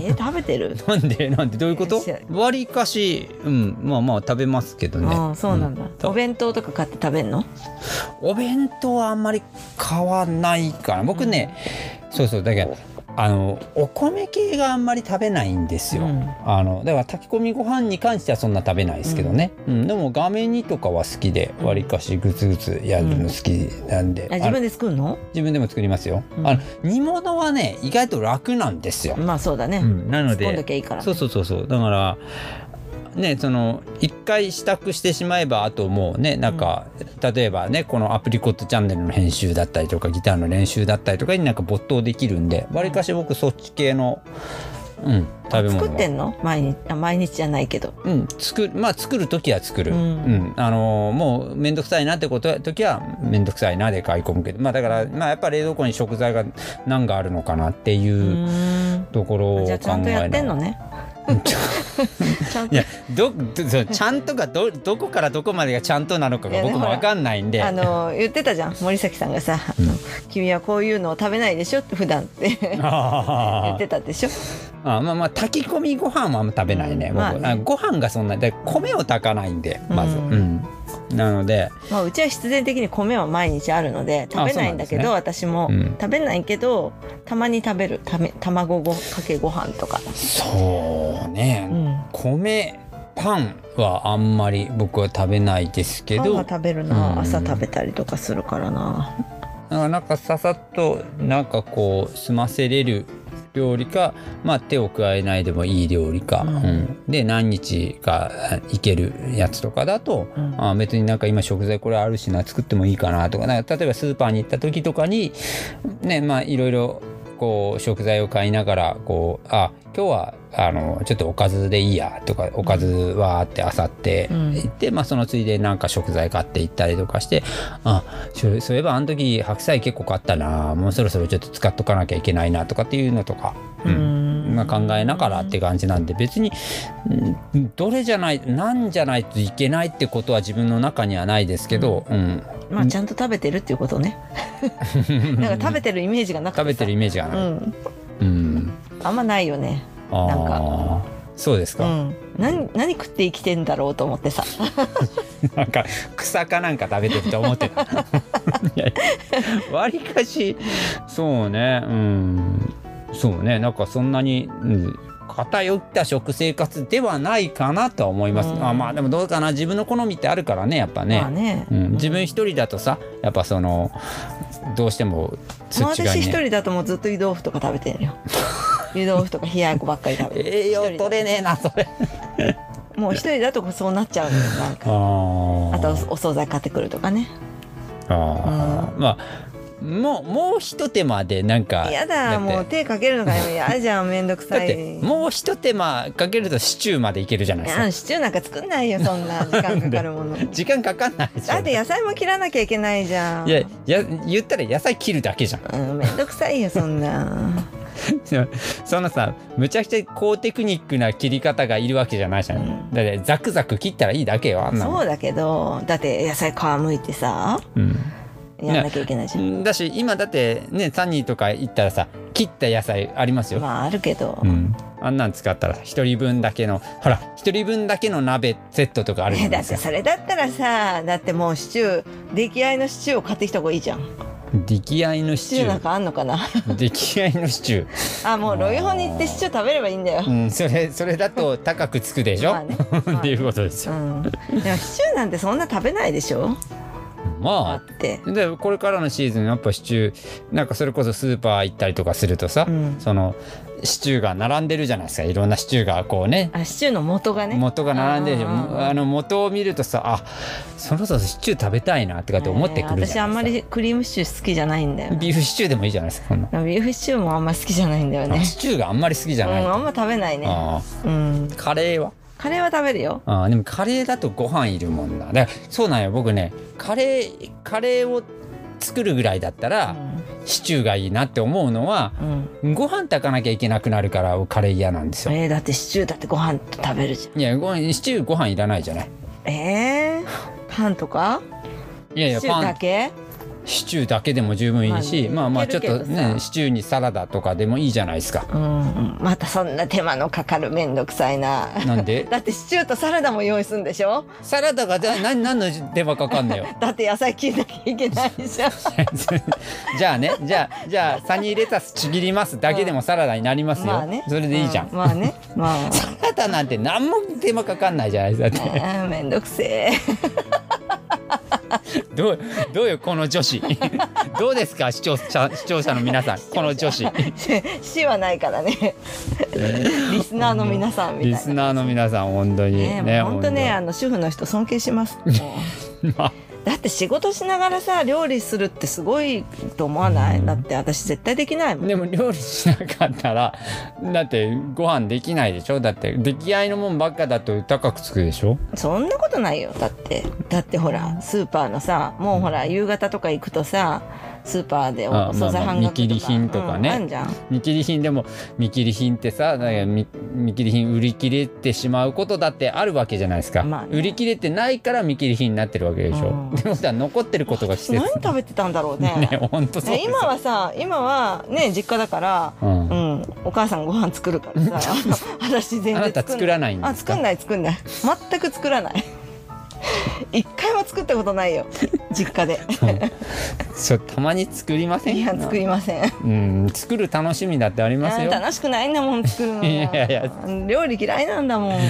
えー食べてる？なんで？なんで？どういうこと？わりかしうん。まあまあ食べますけどね。ああそうなんだ、うん。お弁当とか買って食べんの？お弁当はあんまり買わないかな。僕ね、そうそうだけどあのお米系があんまり食べないんですよ、うん。あのだから炊き込みご飯に関してはそんな食べないですけどね、うん。でも画面にとかは好きでわりかしグツグツやるの好きなんで、あのあ自分で作るの？自分でも作りますよ、うん。あの煮物はね意外と楽なんですよ、まあそうだね、うん。なのでそうそうそうそう。だからねその一回支度してしまえばあともうねなんか、例えばねこのアプリコットチャンネルの編集だったりとかギターの練習だったりとかになんか没頭できるんでわりかし僕そっち系のうん食べ物は。作ってんの？毎日？あ毎日じゃないけど。うん、作るまあ作る時は作る、ううん。んあのーもう面倒くさいなってこと時は面倒くさいなで買い込むけど。まあだからまあやっぱ冷蔵庫に食材が何があるのかなってういうところを考えじゃあちゃんとやってんのねいやどちゃんとがどどこからどこまでがちゃんとなのかが僕も分かんないんで。あの言ってたじゃん森崎さんがさ、あの君はこういうのを食べないでしょ」って普段って。言あってたでしょ？あまあまあ炊き込みご飯はあんま食べないね,、僕。うん。まあね。あご飯がそんなで米を炊かないんでまず、ううんんなのでまあ、うちは必然的に米は毎日あるので食べないんだけど、あ私も、うん。食べないけどたまに食べるため卵ごかけご飯とか、そうね、うん、米パンはあんまり僕は食べないですけど。食べるな、うん。朝食べたりとかするからな。なんかささっとなんかこう済ませれる料理か、まあ、手を加えないでもいい料理か、うん。うん。で何日かいけるやつとかだと、うん。あ別になんか今食材これあるしな作ってもいいかなとか。か例えばスーパーに行った時とかにねまあいろいろこう食材を買いながらこうあ今日はあのちょっとおかずでいいやとかおかずはってあさってうん。行って、まあ、そのついでなんか食材買って行ったりとかしてあそういえばあの時白菜結構買ったなもうそろそろちょっと使っとかなきゃいけないなとかっていうのとか、うん。まあ、考えながらって感じなんで別にうんどれじゃないなんじゃないといけないってことは自分の中にはないですけど、うんまあちゃんと食べてるっていうことね。なんか食べてるイメージがなくてさ。食べてるイメージがない。うん。うん。あんまないよね。あなんー。そうですか、うん。何何食って生きてんだろうと思ってさ。なんか草かなんか食べてると思ってた。わりかしそうね。うん。そうね。なんかそんなに、うん偏った食生活ではないかなとは思います、うん。あまあでもどうかな。自分の好みってあるからねやっぱね,、まあね、うん、自分一人だとさやっぱそのどうしてもそまあっち側に、ね、私一人だともうずっと湯豆腐とか食べてるよ。湯豆腐とか冷ややっこばっかり食べてる。栄養取れねえなそれ。もう一人だとそうなっちゃうのよなんか。ああとお惣菜買ってくるとかね。あー。まあもうもう一手間でなんかやだもう手かけるのが嫌じゃんめんどくだってさいもう一手間かけるとシチューまでいけるじゃないいですか。やシチューなんか作んないよそんな時間かかるもの。時間かかんないだって野菜も切らなきゃいけないじゃん。いやや言ったら野菜切るだけじゃん。うんめんどくさいよそんな。そのさむちゃくちゃ高テクニックな切り方がいるわけじゃないじゃん、うん。だってザクザク切ったらいいだけよあんなのそうだけどだって野菜皮むいてさうんやんなきゃいけないじゃん、だし今だってねサニーとか行ったらさ切った野菜ありますよ、まああるけど、うん、あんなん使ったら一人分だけのほら一人分だけの鍋セットとかあるじゃえだってないですか。それだったらさだってもうシチュー出来合いのシチューを買ってきた方がいいじゃん。出来合いのシチュー。なんかあんのかな？出来合いのシチュー。あもうロイホに行ってシチュー食べればいいんだよ、うん、それそれだと高くつくでしょ、ね。っていうことですよ。うん、でもシチューなんてそんな食べないでしょ？だまって。あでこれからのシーズンやっぱシチューなんかそれこそスーパー行ったりとかするとさ、うん。そのシチューが並んでるじゃないですか。いろんなシチューがこうね。あシチューの元がね。元が並んでるでしょうんあの元を見るとさあそろそろシチュー食べたいなとかって思ってくるえー私あんまじゃないですか、りクリームシチュー好きじゃないんだよビーフシチューでもいいじゃないですかビーフシチューもあんま好きじゃないんだよね。シチューがあんまり好きじゃない、うんあんま食べないね。あうん。ーカレーは？カレーは食べるよ。あーでもカレーだとご飯いるもんなだからそうなんよ。僕ねカレーカレーを作るぐらいだったら、シチューがいいなって思うのはうん、うんご飯炊かなきゃいけなくなるからカレー嫌なんですよ。えー、だってシチューだってご飯と食べるじいやごシチューご飯いらないじゃない。ゃんえー、パンとか？いやいやパン。だけ？シチューだけでも十分いいし、ままあまあちょっとねシチューにサラダとかでもいいじゃないですか。うん。またそんな手間のかかるめんどくさいな。なんで？だってシチューとサラダも用意するんでしょ？サラダがじゃあ何何の手間かかんのよ。だって野菜切らなきゃいけないじゃん。じゃあねじゃあじゃあサニーレタスちぎりますだけでもサラダになりますよ。まあね。それでいいじゃん。うまあね。まあ。サラダなんて何も手間かかんないじゃないですか。だって。あーめんどくせえ どうどうよこの女子？どうですか？視聴者視聴者の皆さん。この女子。死はないからね。リスナーの皆さんみたいな。リスナーの皆さん本当に。ね本当ねあ本の主婦の人尊敬します。まあだって仕事しながらさ料理するってすごいと思わない、うん。だって私絶対できないもん。でも料理しなかったらだってご飯できないでしょ？だって出来合いのもんばっかだと高くつくでしょ？そんなことないよ。だってだってほらスーパーのさもうほら夕方とか行くとさスーパーであお惣菜半額とか、見切り品とかね。うんあんじゃん。見切り品でも見切り品ってさ見見切り品売り切れてしまうことだってあるわけじゃないですか、まあね。売り切れてないから見切り品になってるわけでしょ、うん。でもさ残ってることが季何節食べてたんだろうね。ね本当そう今はさ今はね実家だからうん。うん、お母さんご飯作るからさ 私全然あなた作らないんですか？あ作んない作んない。全く作らない 一回も作ったことないよ。実家で。そう。たまに作りませんいや作りません。うん。作る楽しみだってありますよ。楽しくないんだもん作るのいやいや。料理嫌いなんだもん。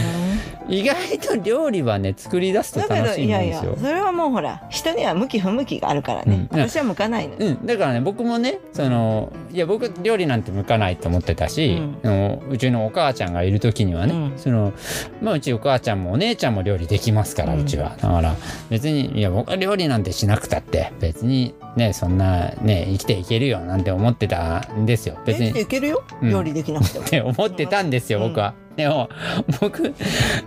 意外と料理はね作り出すと楽しいんですよ。やそれはもうほら人には向き不向きがあるからね、うん。私は向かないのうん、だからね僕もねそのいや僕料理なんて向かないと思ってたし、うあのうちのお母ちゃんがいる時にはね、うん。そのまあ、うちお母ちゃんもお姉ちゃんも料理できますから、ううんちはだから別にいや僕は料理なんてしなくたって別にねそんなね生きていけるよなんて思ってたんですよ。別えに。いけるよ、うん料理できなくても。って思ってたんですよ、うん。僕は。でも僕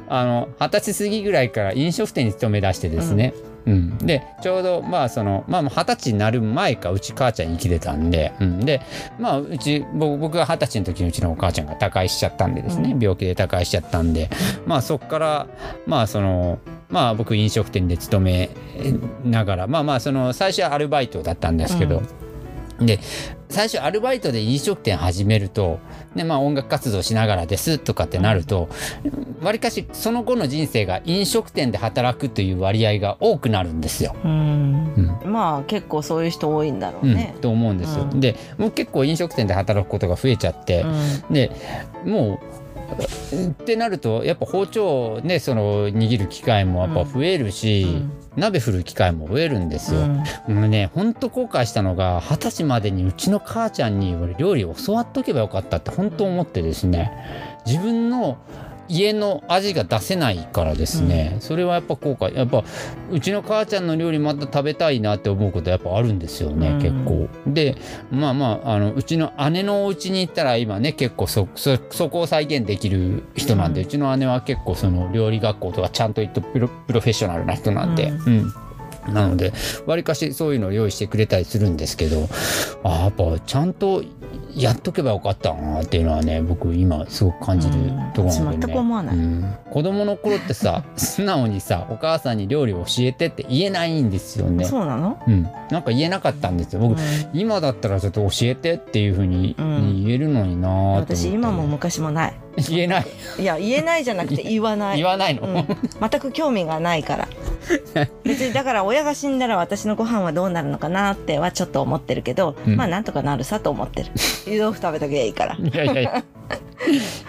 あの二十歳過ぎぐらいから飲食店に勤め出してですね、うん。でちょうどまあそのまあ二十歳になる前かうち母ちゃん生きてたんで、うん、でまあうち僕僕が二十歳の時にうちのお母ちゃんが他界しちゃったんでですね、う病気で他界しちゃったんでまあそっからまあそのまあ僕飲食店で勤めながらまあまあその最初はアルバイトだったんですけど、で最初アルバイトで飲食店始めると、ねまあ、音楽活動しながらですとかってなるとわりかしその後の人生が飲食店で働くという割合が多くなるんですよ。うん。うん。まあ結構そういう人多いんだろううん。ね、と思うんですよ。うん。でもう結構飲食店で働くことが増えちゃって、うん。でもうってなるとやっぱ包丁をねその握る機会もやっぱ増えるし、うん。鍋振る機会も増えるんですよ。うん。もうねほんと後悔したのが二十歳までにうちの母ちゃんに俺料理を教わっとけばよかったって本当思ってですね自分の家の味が出せないからですね、それはやっぱ後悔。やっぱうちの母ちゃんの料理また食べたいなって思うことやっぱあるんですよね、うん。結構。でまあまああのうちの姉のお家に行ったら今ね結構そこを再現できる人なんで、ううんちの姉は結構その料理学校とかちゃんと行ってプロフェッショナルな人なんで、うん。うんなのでわりかしそういうのを用意してくれたりするんですけどあやっぱちゃんとやっとけばよかったなっていうのはね僕今すごく感じるうん。ところなんで、ね。私全く思わない。うん。子供の頃ってさ 素直にさお母さんに料理を教えてって言えないんですよね。そうなの、うん、なんか言えなかったんですよ。僕、うん。今だったらちょっと教えてっていうふうにうん。言えるのになと思って、私今も昔もない 言えない。いや言えないじゃなくて言わない。言わないの、うん、全く興味がないから。別にだから親が死んだら私のご飯はどうなるのかなってはちょっと思ってるけど、うん。まあなんとかなるさと思ってる。湯豆腐食べときゃいいから。いやいやいやいや。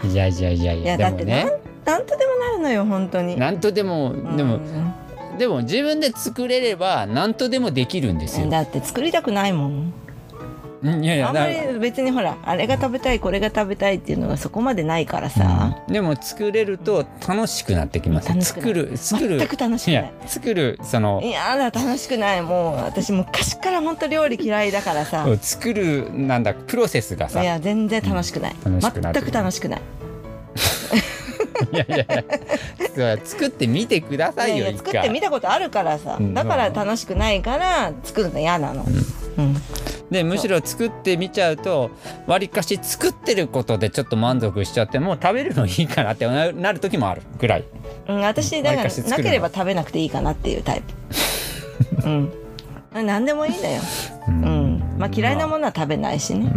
いやいやいいやだってねなんとでもなるのよ本当に。なんとでもでも、うん。でも自分で作れれば何とでもできるんですよ。だって作りたくないもんいやいやあんまだり別にほらあれが食べたいこれが食べたいっていうのがそこまでないからさ、うん。でも作れると楽しくなってきます。作る作る。全く楽しくない。作るそのいやだ楽しくない。もう私昔から本当料理嫌いだからさ。作るなんだプロセスがさ。いや全然楽しくない、楽しくなって全く楽しくない。いやいやいや作ってみてくださいよいや作ってみたことあるからさ、うんだから楽しくないから作るの嫌なの、うんでむしろ作ってみちゃうとわりかし作ってることでちょっと満足しちゃってもう食べるのいいかなってななる時もある。ぐらい。うん、私だからなければ食べなくていいかなっていうタイプ。うん。何でもいいのよ、ううん。まあ、嫌いなものは食べないしね、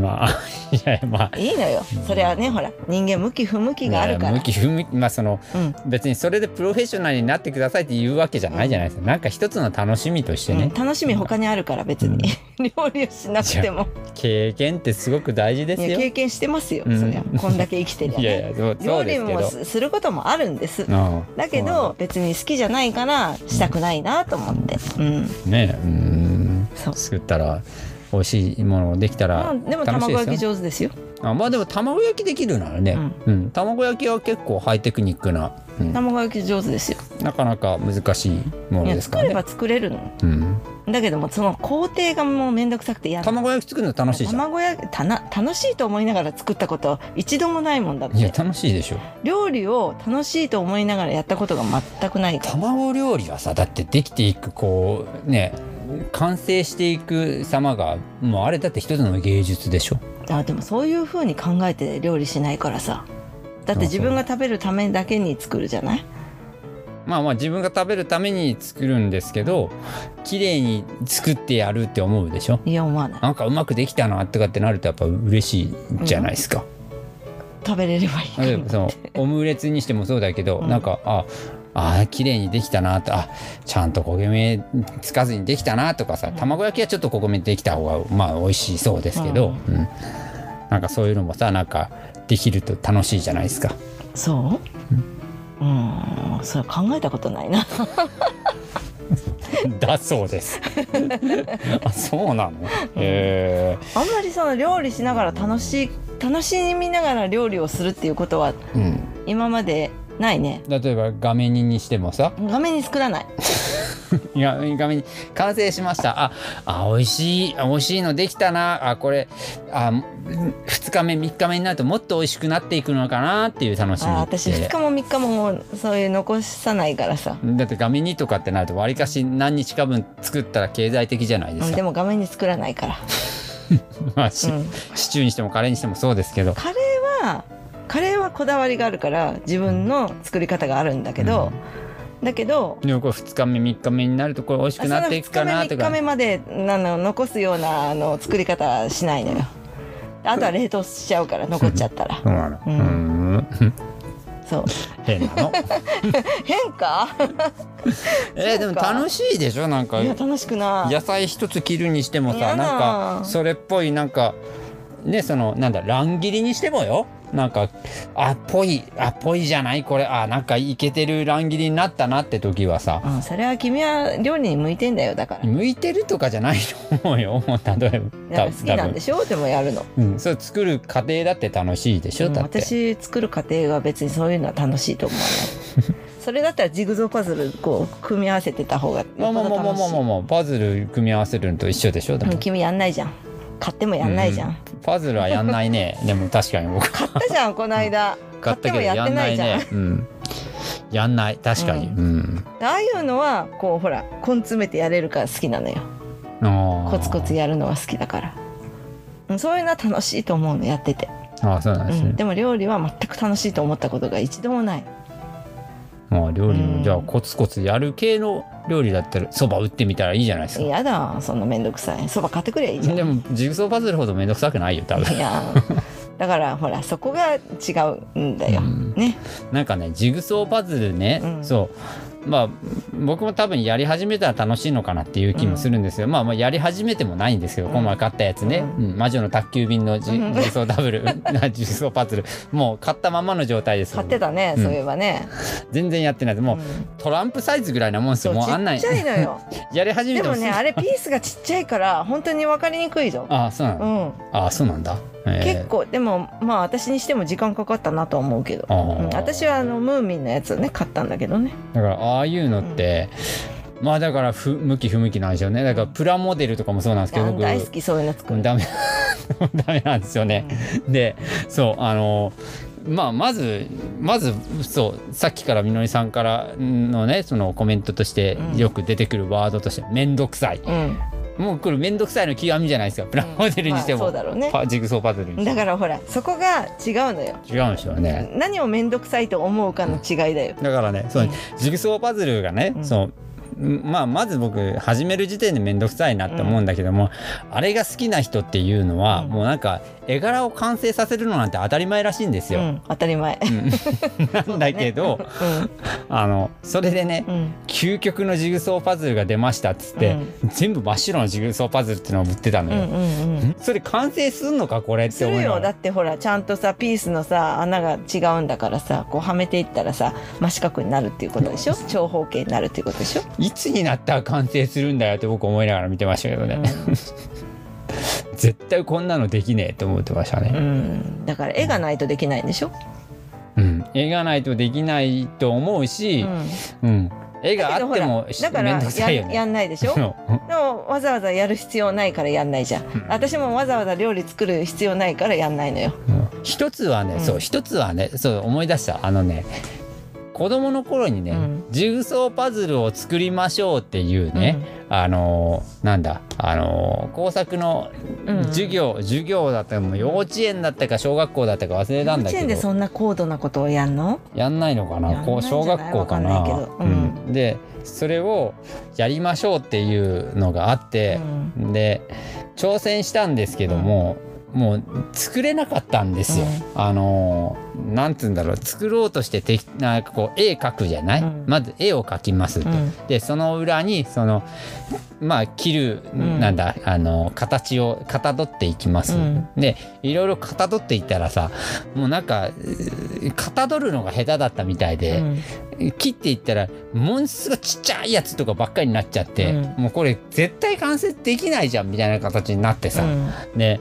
まあ いやまあ。いいのよ。それはねほら人間向き不向きがあるから。向き不向き。まあそのうん。別にそれでプロフェッショナルになってくださいって言うわけじゃないじゃないですか、なんか一つの楽しみとしてね、うん、楽しみ他にあるから別に、料理をしなくても。経験ってすごく大事ですよ。経験してますよ、うん。そりゃこんだけ生きてりゃ、ね、いやいや料理もすすることもあるんです。うんだけど別に好きじゃないからしたくないなと思って。うん。ねうん。そう。作ったら美味しいものできたまらあでも楽しい卵ですよ。焼き上手ですよ。あまあでも卵焼きできるならね、うん。卵焼きは結構ハイテクニックなうん。卵焼き上手ですよ。なかなか難しいものですからね作れば作れるの。うん、だけどもその工程がもうめんどくさくて嫌卵焼き作るの楽しいじゃん。卵焼きたな楽しいと思いながら作ったこと一度もないもんだっいやて楽しいでしょ。料理を楽しいと思いながらやったことが全くないから。卵料理はさだってできていくこうね完成していく様がもうあれだって一つの芸術でしょ。あでもそういうふうに考えて料理しないからさ。だって自分が食べるためだけに作るじゃない？まあまあ自分が食べるために作るんですけど綺麗に作ってやるって思うでしょ？いや思わない。なんかうまくできたなとかってなるとやっぱ嬉しいじゃないですか、食べれればいいか例えらばそのオムレツにしてもそうだけど、うん。なんかああ綺麗にできたなと。あちゃんと焦げ目つかずにできたなとかさ卵焼きはちょっと焦げ目できた方がまあ美味しそうですけど、うん。なんかそういうのもさなんかできると楽しいじゃないですか。そう？うん。それ考えたことないな。だそうです。あそうなの？へあんまりその料理しながら楽しい楽しみながら料理をするっていうことはえうん、今までないね。例えば画面にしてもさ。画面に作らない。いや画面に完成しました。ああ美味しい。あ美味しいのできたな。あこれあ2日目3日目になるともっと美味しくなっていくのかなっていう楽しみあ私2日も3日ももうそういう残さないからさ。だって画面にとかってなるとわりかし何日か分作ったら経済的じゃないでうんすか、でも画面に作らないから、まあシうん。シチューにしてもカレーにしてもそうですけど。カレーはカレーはこだわりがあるから自分の作り方があるんだけど、だけどでもこれ2日目3日目になるとこれ美味しくなっていくかなとその2日目3日か目までなの残すようなあの作り方はしないのよ。あとは冷凍しちゃうから残っちゃったら。そうん。ん。そう。変なの？変か？えーでも楽しいでしょ？なんかいや楽しくない。野菜一つ切るにしてもさなんかそれっぽいなんかねそのなんだ乱切りにしてもよなんかあっぽいあっぽいじゃない？これあなんかいけてる乱切りになったなって時はさ。うん、それは君は料理に向いてんだよだから。向いてるとかじゃないと思うよもう例えば好きなんでしょ？でもやるの、うん、それ作る過程だって楽しいでしょ、うんだって。私作る過程は別にそういうのは楽しいと思わない。それだったらジグゾーパズルこう組み合わせてた方がまあまあまあまあまあまあパズル組み合わせるのと一緒でしょでもうん君やんないじゃん買ってもやんないじゃん、パズルはやんないね。でも確かに僕買ったじゃんこの間。買 買ったけどってもやってないじゃん。ねうん。やんない。確かに。ううん、ああいうのはこうほら根詰めてやれるから好きなのよ。コツコツやるのは好きだから。うんそういうのは楽しいと思うのやってて、ああそうなんですね。うん、、でも料理は全く楽しいと思ったことが一度もないまあ料理うん。もじゃあコツコツやる系の料理だったらそば打ってみたらいいじゃないですか。嫌だそんなめんどくさい。そば買ってくればいいじゃん。でもジグソーパズルほどめんどくさくないよ多分。いやだからほらそこが違うんだよ、うん。ね。なんかねジグソーパズルね、うん。そうまあ僕も多分やり始めたら楽しいのかなっていう気もするんですけど、まあまあやり始めてもないんですけど、うん。この前買ったやつね、ううん。魔女の宅急便のジ,、うん。ダブル。ジグソーパズル。もう買ったままの状態です買ってたね、うん。そういえばね、全然やってない。ですもう、うん。トランプサイズぐらいなもんですよもうあんなちっちゃいのよ。やり始めてもでもねあれピースがちっちゃいから本当に分かりにくいぞ、ああそうなん、ああそうなんだ、えー。結構でもまあ私にしても時間かかったなとは思うけど、私はあのムーミンのやつをね買ったんだけどね。だからああいうのって、まあだから不向き不向きなんでしょうね。だからプラモデルとかもそうなんですけど大好きそういうの作る。ダ メダメなんですよね。でそうあのまあまずまずそうさっきからみのりさんからのねそのコメントとしてうんよく出てくるワードとして「面倒くさい」うんもうこれ面倒くさいの極みじゃないですか。プラモデルにしても、うだろうね。パジグソーパズルにだからほらそこが違うのよ。違うんでしょうね。何を面倒くさいと思うかの違いだよ、だからねそう、うん。ジグソーパズルがね、うん。そうまあまず僕始める時点で面倒くさいなって思うんだけども、あれが好きな人っていうのは、うん。もうなんか絵柄を完成させるのなんて当たり前らしいんですよ。うん、当たり前。うん。なんだけど、あのそれでね、うん、うん究極のジグソーパズルが出ましたっつって、全部真っ白のジグソーパズルっていうのを売ってたのよ。うんうんうんん。それ完成すんのかこれって思いながら。よ。だってほらちゃんとさピースのさ穴が違うんだからさこうはめていったらさ真四角になるっていうことでしょ？長方形になるっていうことでしょ、いつになったら完成するんだよって僕思いながら見てましたけどね、う 絶対こんなのできねえって思ってましたね。ん、だから絵がないとできないんでしょ、うん、絵がないとできないと思うし、うん。うん。絵があってもだからやね。やんないでしょ？でもわざわざやる必要ないからやんないじゃん、ん。私もわざわざ料理作る必要ないからやんないのよ。うん。一つはね、うんそう一つはねそう思い出した。あのね子供の頃にね、うん。ジグソーパズルを作りましょうっていうね、あのーなんだあのー工作のうん。授業、授業だったか幼稚園だったか小学校だったか忘れたん幼稚園でだけどそんな高度なことをやんの？やんないのかやなんこう小学校かな？うん。でそれをやりましょうっていうのがあって、で挑戦したんですけども、もう作れなかったんですよ。あのーなんつうんだろう作ろうとしててなんかこう絵描くじゃない、うん。まず絵を描きますと、うん。でその裏にそのまあ切る、ん。なんだあの形をかたどっていきます、うん。でいろいろかたどっていったらさもうなんかかたどるのが下手だったみたいで、切っていったらものすごいちっちゃいやつとかばっかりになっちゃって、うん。もうこれ絶対完成できないじゃんみたいな形になってさ、で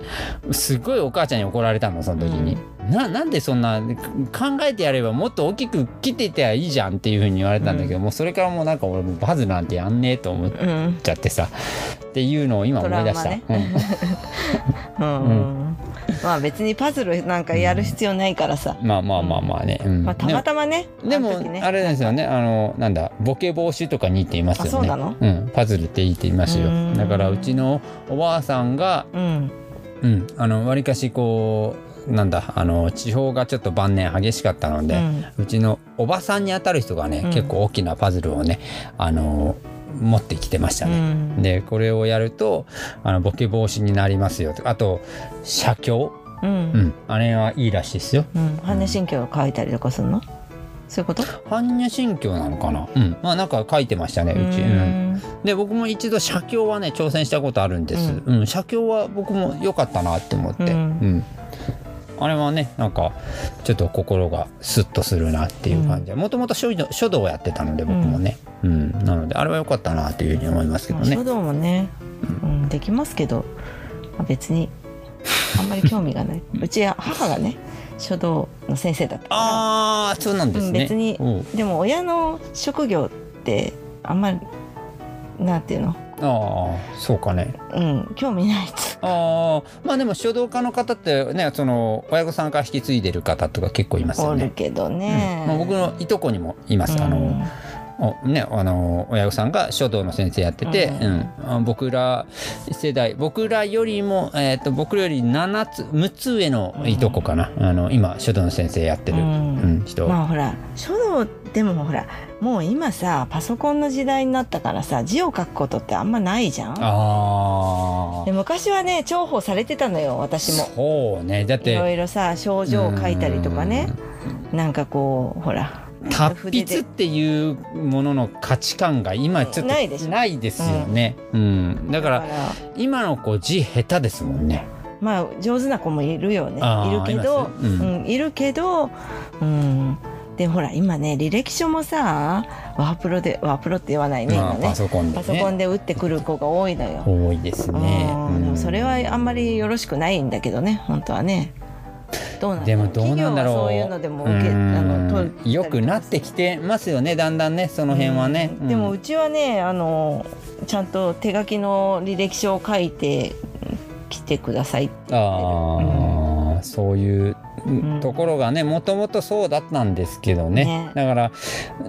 すごいお母ちゃんに怒られたのその時に。ななんでそんな考えてやればもっと大きく切っていったらいいじゃんっていうふうに言われたんだけど、もうそれからもうなんか俺もうバズなんてやんねえと思っうんうんちゃってさ。っていうのを今思い出した。トラウうん。まあ別にパズルなんかやる必要ないからさ、うん。まあまあまあまあね。うん。まあ、たまたまね。でもね。あれですよね。あのなんだボケ防止とかにって言いますよね。あそうなの？うん、パズルっていいって言いますよ。だからうちのおばあさんがうん。うん。あのわりかしこうなんだあの地方がちょっと晩年激しかったので、ううんちのおばさんにあたる人がね、うん。結構大きなパズルをねあの持ってきてましたうね。ん。でこれをやるとあのボケ防止になりますよと。あと写経、ううん。ん、あれはいいらしいですよ。うん。般若心経を書いたりとかするの？そういうこと？般若心経なのかな、うん、まあなんか書いてましたねうち。ううん。んで僕も一度写経はね挑戦したことあるんです、うん。写経は僕も良かったなって思って、ううんんあれはねなんかちょっと心がスッとするなっていう感じ。でもともと書道をやってたので僕もね、うん。なのであれは良かったなっていうふうに思いますけどね。まあ書道もね、うん、できますけど、まあ、別にあんまり興味がない。うちは母がね書道の先生だったから。ああそうなんですね、うん別にでも親の職業ってあんまりなんていうの？ああそうかね。うん興味ないっつああまあでも書道家の方ってねその親御さんから引き継いでる方とか結構いますよおるね。けどうん。ね、まあ、僕のいとこにもいます、あのおね、あの親御さんが書道の先生やってて、ううん。あ僕ら世代僕らよりも、えー、と僕らより7つ6つ上のいとこかな、あの今書道の先生やってる、ううんん人、まあほら書道でもほらもう今さパソコンの時代になったからさ字を書くことってあんまないじゃん。あで昔はね重宝されてたのよあ私も。そうね。だっいろていろさ症状を書いたりとかね。なんかこうほら達筆っていうものの価値観が今ちょっとないでしょ。ないですよね、うん。だからだ今の子字下手ですもんね。まあ上手な子もいるよね。いるけどうん。うん、いるけどうんでほら今ね履歴書もさワープロでワープロって言わないねまあ今ね。パソコンで、ね、パソコンで打ってくる子が多いのよ。多いですね、うんでもそれはあんまりよろしくないんだけどね本当はね。どうなんだでもどうなんだろう。企業はそういうのでも受けあのよくなってきてますよねだんだんねその辺はね、うん。でもうちはねあのちゃんと手書きの履歴書を書いて来てくださいってああ、そういうんところがねもともとそうだったんですけどね。ね。だから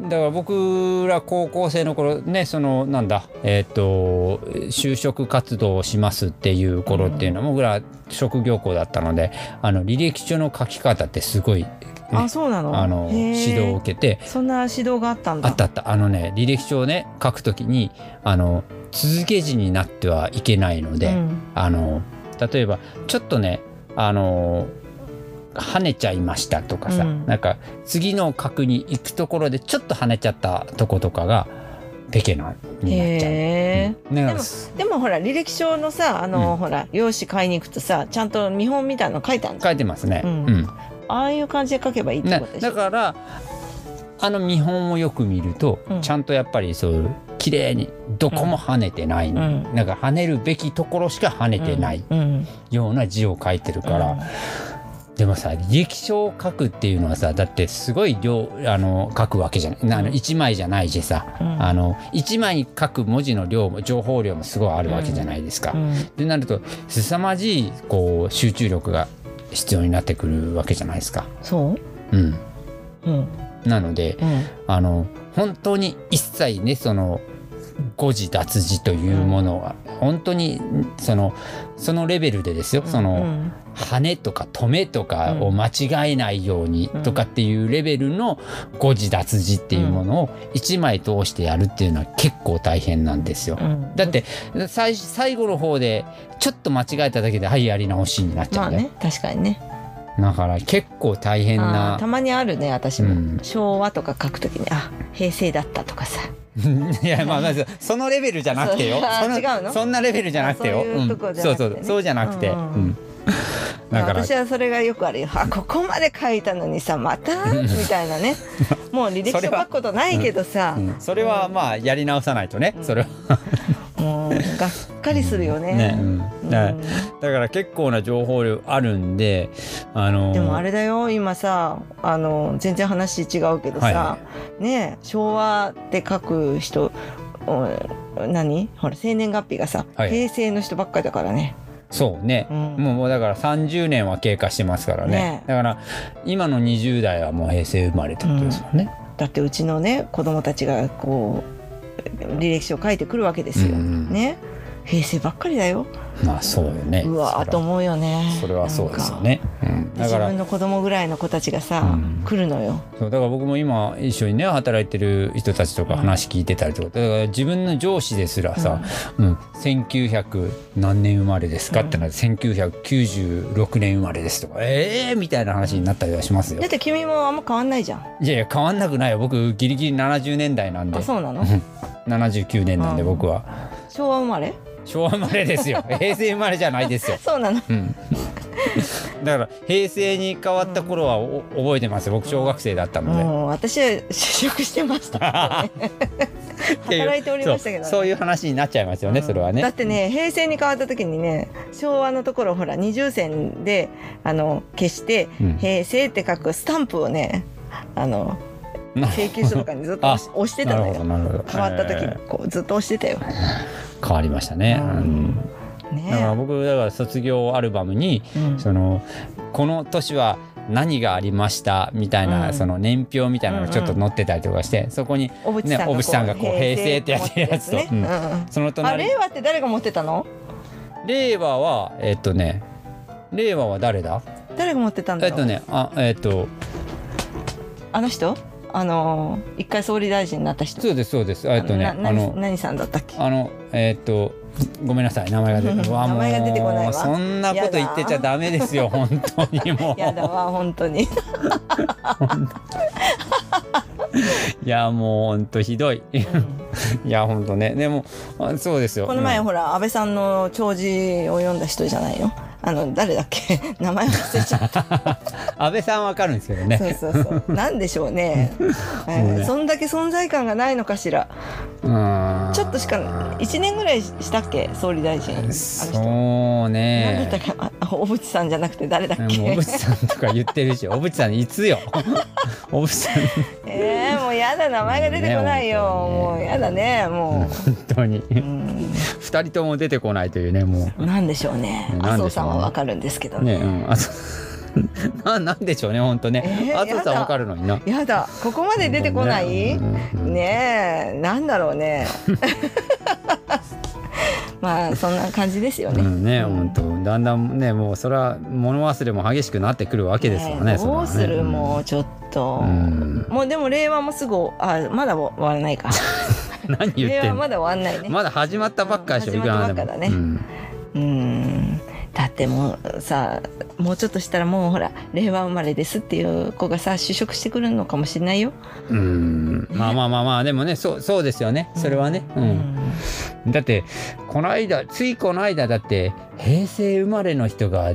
だから僕ら高校生の頃ねそのなんだえっ、と就職活動をしますっていう頃っていうのは、僕ら職業校だったのであの履歴書の書き方ってすごい、ね、あそうなの？あの指導を受けてそんな指導があったんだ。あったあった。あのね履歴書をね書くときにあの続け字になってはいけないので、うん。あの例えばちょっとねあの跳ねちゃいましたとかさ、うん。なんか次の角に行くところでちょっと跳ねちゃったとことかがペケなになっちゃう。へうん。でもでもほら履歴書のさあの、うん。ほら用紙買いに行くとさちゃんと見本みたいなの書いてある書いてますね。ううん。んああいう感じで書けばいいってねことでしょだからあの見本をよく見ると、うん。ちゃんとやっぱりそういう綺麗にどこも跳ねてない、ん。なんか跳ねるべきところしか跳ねてないうん。ような字を書いてるから、でもさ履歴書を書くっていうのはさだってすごい量あの書くわけじゃないあの1枚じゃないしさ、うん。あの1枚に書く文字の量も情報量もすごいあるわけじゃないですか。うん。でなると凄まじいこう集中力が必要になってくるわけじゃないですか。そう？うん、うん。なのでうん。あの本当に一切ねその誤字脱字というものは本当にそのそのレベルでですよ、そのうん。羽とか止めとかを間違えないようにとかっていうレベルの誤字脱字っていうものを一枚通してやるっていうのは結構大変なんですよ。うん。だって最最後の方でちょっと間違えただけではいやり直しになっちゃうんだよ、まあね確かにねだから結構大変なたまにあるね私も、うん。昭和とか書くときにあ平成だったとかさ。いやまあまずそのレベルじゃなくてよ。そう。あその違うの？そんなレベルじゃなくてよ。あそうそうそうそう。じゃなくて、うんうんうん。だから私はそれがよくあるよ。あここまで書いたのにさまた？みたいなね。もう履歴書書くことないけどさ、うん。それはまあやり直さないとね、それはもうがっかりするよね。ね、うん。うん。だからだから結構な情報量あるんであのでもあれだよ。今さあの全然話違うけどさ、はいはねえ昭和って書く人うん何？ほら生年月日がさ、はい。平成の人ばっかりだからね。そうね、うん。もうだから30年は経過してますからね。ね。だから今の20代はもう平成生まれってことですもんね、だってうちのね子供たちがこう履歴書を書いてくるわけですよ。うんうんね。平成ばっかりだよ。まあそうよね。うわと思うよね。それはそうですよね、うん。だから。自分の子供ぐらいの子たちがさ、うん。来るのよ。そうだから僕も今一緒にね働いてる人たちとか話聞いてたりとか、だから自分の上司ですらさ、うん。1900何年生まれですか？ってなって1996年生まれですとか。ええー、みたいな話になったりはしますよ。だって君もあんま変わんないじゃん。いやいや変わんなくないよ。僕ギリギリ70年代なんで。あそうなの？79年なんでうん。僕は。昭和生まれ？昭和生まれですよ。平成生まれじゃないですよ。そうなの。うん。だから平成に変わった頃はお覚えてますよ。僕小学生だったので、うん、私は就職してました。働いておりましたけどね。そういう話になっちゃいますよね、それはね。だってね平成に変わった時にね昭和のところほら二重線であの消して、うん。平成って書くスタンプをねあのな請求書とかにずっと押してたのよ。変わった時えー。こうずっと押してたよ。変わりましたね、うん。うん。だからね僕だから卒業アルバムに、うん。そのこの年は何がありましたみたいな、うん。その年表みたいなのがちょっと載ってたりとかして、そこに小渕さんがこう,、ね小渕さんがこう平成ってやってるやつとね。うん。その隣令和って誰が持ってたの？令和はえっとね令和は誰だ？誰が持ってたんだえっとねあえっとあの人？あの一回総理大臣になった人。そうですそうです。えっとねなあの何何さんだったっけ？あのえっとごめんなさい名前が出て名前が出てこないそんなこと言ってちゃダメですよ本当にもう。やだわ本当に。いやもう本当ひどい。いや本当ね。でもあそうですよ。この前、うん。ほら安倍さんの弔辞を読んだ人じゃないよあの誰だっけ？名前忘れちゃった。安倍さんわかるんですけどね。そうそうそう。なんでしょうね、えーそんだけ存在感がないのかしら。うんちょっとしか1年ぐらいしたっけ？総理大臣。そう何ねだったかあ小渕さんじゃなくて誰だっけ？小渕さんとか言ってるし小渕さんいつよ？小渕さん。えー、もうやだ名前が出てこないよ、もうやだねも本当に。う、うん、二人とも出てこないというねもなんでしょうね。ね。麻生さんはわかるんですけどうねうん。あと ななんでしょうね本当ね。えー麻生さんわかるのにな。やだ。ここまで出てこない、ね。え。なんだろうね。まあそんな感じですよね、うんね、うん。本当だんだんねもうそれは物忘れも激しくなってくるわけですよね。ねどうする、もうちょっと、うん。もうでも令和もすぐあまだ終わらないか。う ん何言ってんの？令和まだ終わんないね。まだ始まったばっかでしょ、うん始まったばっかだね。うん。うんだってもうさもうちょっとしたらもうほら令和生まれですっていう子がさ就職してくるのかもしれないよ。うん。まあまあまあまあでもねそうそうですよね。それはね、うん。だってこの間ついこの間だって平成生まれの人が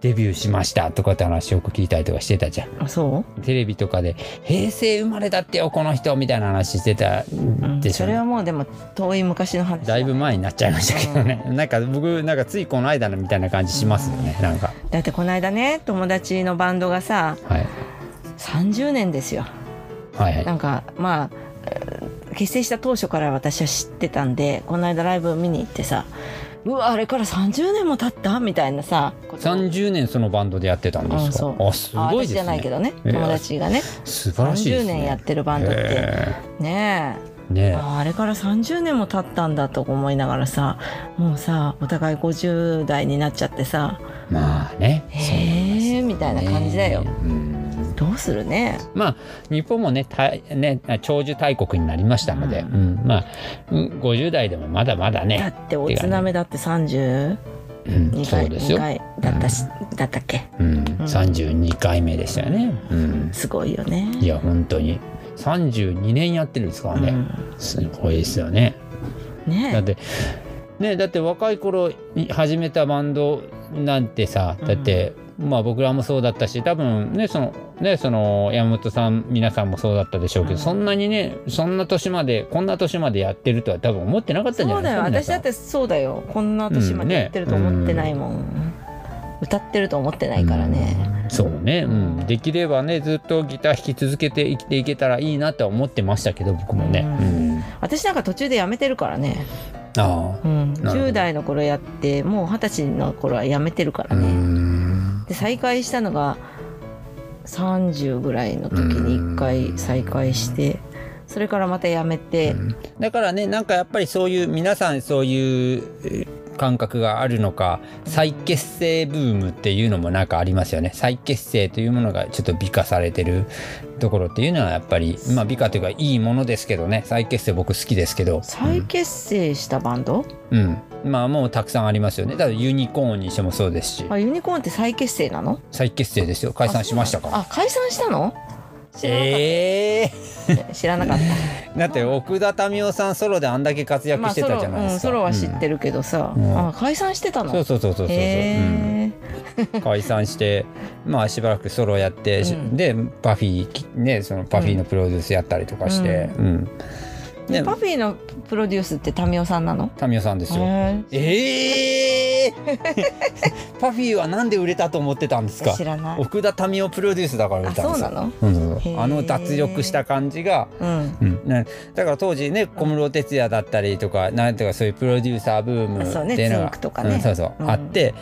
デビューしましたとかって話よく聞いたりとかしてたじゃん。あそテレビとかで平成生まれだってよこの人みたいな話してたう、うんでしょ、それはもうでも遠い昔の話だ。いぶ前になっちゃいましたけどね、なんか僕なんかついこの間のみたいな感じしますよね、なんか。だってこの間ね友達のバンドがさはい。30年ですよ。はいはい。なんかまあえー結成した当初から私は知ってたんでこの間ライブ見に行ってさうわあれから30年も経った？みたいなさ。ことを30年そのバンドでやってたんですか、うあすごいあですね。私じゃないけどね。ええ。友達がね。素晴らしいです30ね年やってるバンドって。えねえ。え。ねあれから30年も経ったんだと思いながらさもうさお互い50代になっちゃってさ。まあね。へえみたいな感じだよ。うんどうするね？まあ日本もねたね長寿大国になりましたので、ううん。まあうん50代でもまだまだだね、っておつなめだって32うん、そう回ですよ。2、回。だったし、だったっけ？うん、32回目でしたよね、うん、すごいよね。いや本当に。32年やってるんですからね、すごいですよね。うん、ね。だってねだって若い頃に始めたバンドなんてさだって、まあ僕らもそうだったし多分ねそのねその山本さん皆さんもそうだったでしょうけど、うん。そんなにねそんな年までこんな年までやってるとは多分思ってなかったんじゃそうだよ。ないですか私だってそうだよ。こんな年までやってると思ってないもん、歌ってると思ってないからね、うん。そうね、うん、できればねずっとギター弾き続けて生きていけたらいいなとは思ってましたけど僕もね、ううん。私なんか途中でやめてるからね、あうん、なるほど。10代の頃やってもう二十歳の頃はやめてるかあうらね、んで再会したのが30ぐらいの時に1回再会してそれからまたやめて、だからねなんかやっぱりそういう皆さんそういうえー感覚があるのか再結成ブームっていうのもなんかありますよね。再結成というものがちょっと美化されてるところっていうのはやっぱりまあ美化というかいいものですけどね。再結成僕好きですけど。再結成したバンド、うん、うんまあもうたくさんありますよね。だからユニコーンにしてもそうですし。あユニコーンって再結成なの？再結成ですよ。解散しましたか。あ解散したの？知らなかった、え 知らなかった。ー、だって奥田民生さんソロであんだけ活躍してたじゃないですか、まあソロうん、ソロは知ってるけどさ、うん。あ解散してたの？そうそうそうそうそう。そう、うん。解散してまあしばらくソロやって、でパフィーねそのパフィーのプロデュースやったりとかして、うんね。でパフィーのプロデュースって民生さんなの？民生さんですよ。へええー、パフィーはなんで売れたと思ってたんですか？え知らない。奥田民生プロデュースだから売れあたんですよ。そうなの？うん。そうそうへー。あの脱力した感じが、うん。うん。ね、だから当時ね小室哲哉だったりとかなんていうかそういうプロデューサーブームそうねっていうのがつんくとかね。うんそうそう、うん。あって。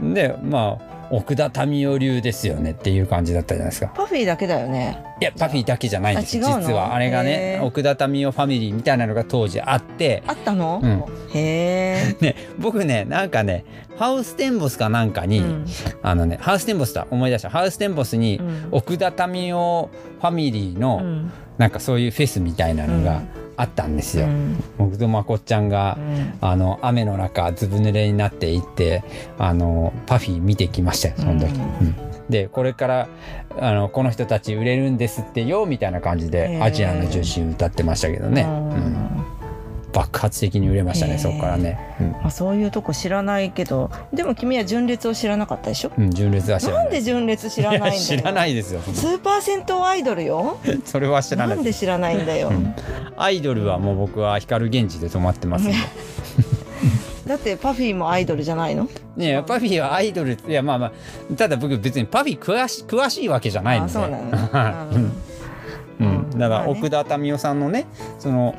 でまあ奥田民生流ですよねっていう感じだったじゃないですか。パフィーだけでね。いやパフィーだけじゃないんです。実は。あれがね奥田民生ファミリーみたいなのが当時あって。あったの、うん。へえ、ね僕ねなんかねハウステンボスかなんかに、うん。あのねハウステンボスだ思い出した。ハウステンボスに、うん。奥田民生ファミリーの、うん。なんかそういうフェスみたいなのがあったんですよ。うん。僕とまこっちゃんが、うん。あの雨の中ずぶ濡れになっていってあのパフィー見てきましたよその時。でこれからあのこの人たち売れるんですってよみたいな感じへで「ー。アジアの女子」歌ってましたけどね、うん爆発的に売れましたねそこからね、まあ、そういうとこ知らないけどでも君は純烈を知らなかったでしょ？うんうん、純烈は知らなないんで純烈知らない知らないですよスーパー銭湯アイドルよ？それは知らなないんで知らないんだよ、うん。アイドルはもう僕は光源氏で止まってますんで だってパフィーもアイドルじゃないの？ねえパフィーはアイドルいやまあまあただ僕別にパフィー詳し詳しいわけじゃないので。あそうなの、はいうん。うん、だから奥田民生さんのねその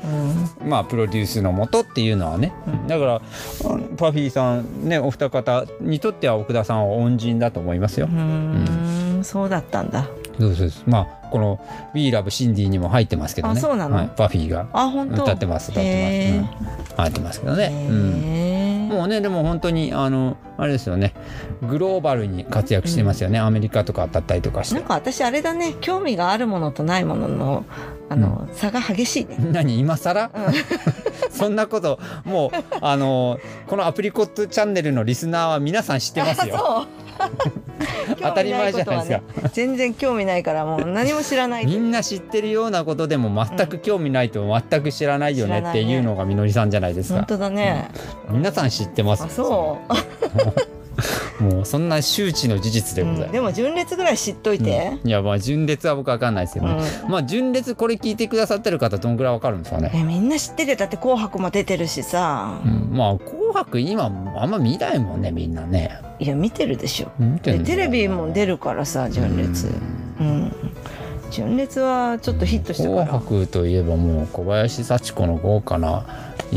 うん。まあプロデュースのもとっていうのはね、うん。だからパフィーさんねお二方にとっては奥田さんは恩人だと思いますよ。う。ーん。そうだったんだ。そうそうまあこの「We Love Cindy」にも入ってますけどね。あそうなの？はい、パフィーがあ本当？歌ってます歌ってへます、うん、入ってますけどね。ーうんもうねでも本当にあのあれですよね。グローバルに活躍してますよね、アメリカとか当たったりとかして。なんか私あれだね。興味があるものとないもののあの、差が激しいね。何？今更、そんなこともうあのこのアプリコットチャンネルのリスナーは皆さん知ってますよ 当たり前じゃないですか。全然興味ないからもう何も知らないみんな知ってるようなことでも全く興味ないと全く知らないよねっていうのがみのりさんじゃないですか、本当だね、皆さん知ってます。あそう もうそんな周知の事実でございます、うんでも純烈ぐらい知っといて、いやまあ純烈は僕わかんないですけどね、まあ純烈これ聞いてくださってる方どんぐらいわかるんですかね、えみんな知ってるよだって「紅白」も出てるしさ。う、ん、まあ「紅白今あんま見ないもんねみんなね。いや見てるでしょ。でテレビも出るからさ純烈うん。純烈はちょっとヒットした紅から。白といえばもう小林幸子の豪華な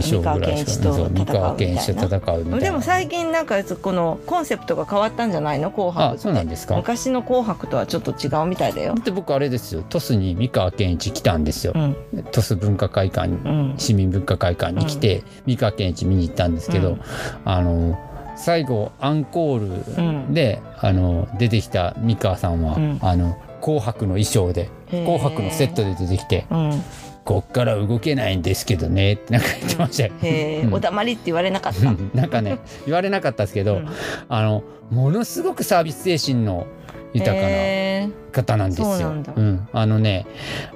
衣装ぐらいしか三河健一と戦うみたいな。そう三河健一と戦うみたいな。でも最近なんかこのコンセプトが変わったんじゃないの？紅白そうなんですか？昔の紅白とはちょっと違うみたいだよ。で僕あれですよ。鳥栖に三河健一来たんですよ。うん。鳥栖文化会館にうん。市民文化会館に来て、三河健一見に行ったんですけど、うん。あの最後アンコうーん。ルで、あの出てきた三河さんは、うん。あの紅白の衣装で紅白のセットで出てきてうん「こっから動けないんですけどね」ってなんか言ってましたよ。へえ、うん。おだまりって言われなかった？うん。なんかね言われなかったですけど、うん。あのものすごくサービス精神の豊かなへ方なんですよ。そうなんあのね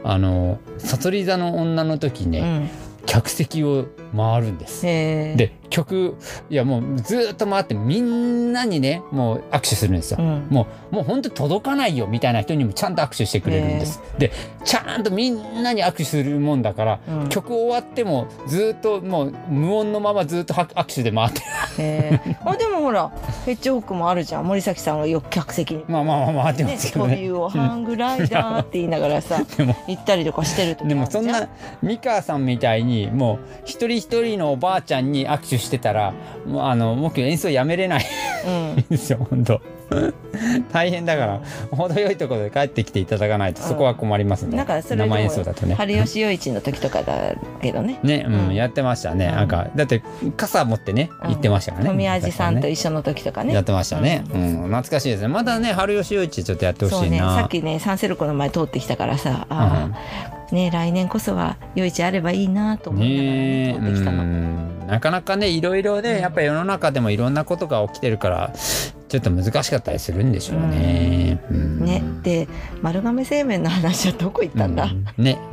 あの悟り座の女の時ね、客席を回るんです。で曲いやもうずーっと回ってみんなにねもう握手するんですよ。うんもうもう本当届かないよみたいな人にもちゃんと握手してくれるんです。でちゃんとみんなに握手するもんだから、うん曲終わってもずーっともう無音のままずーっとは握手で回ってる あでもほらヘッジホックもあるじゃん森崎さんはよく客席に。まあまあまあ回ってまね、すけどね。飛びをハングライダーって言いながらさ でも行ったりとかしてる時でもそんな美川さんみたいにもう一人一人のおばあちゃんに握手してたらもうあの僕演奏やめれない。うん。んですよ本当。大変だから程よいところで帰ってきていただかないとそこは困りますね、なんかそれ生演奏だとね。春吉陽一の時とかだけどねね、うん。うん。やってましたね、うん。なんかだって傘持ってねうん。行ってましたからね。富味さんとね。一緒の時とかね。やってましたね、うん。懐かしいですね。またね春吉陽一ちょっとやってほそうねしいなさっきねサンセルコの前通ってきたからさあー、ね来年こそは陽一あればいいなと思いながらねえ。ね通ってきたの。うん。なかなかねいろいろねやっぱり世の中でもいろんなことが起きてるからちょっと難しかったりするんでしょうね。うん。ね、で丸亀製麺の話はどこ行ったんだ、うん。ね。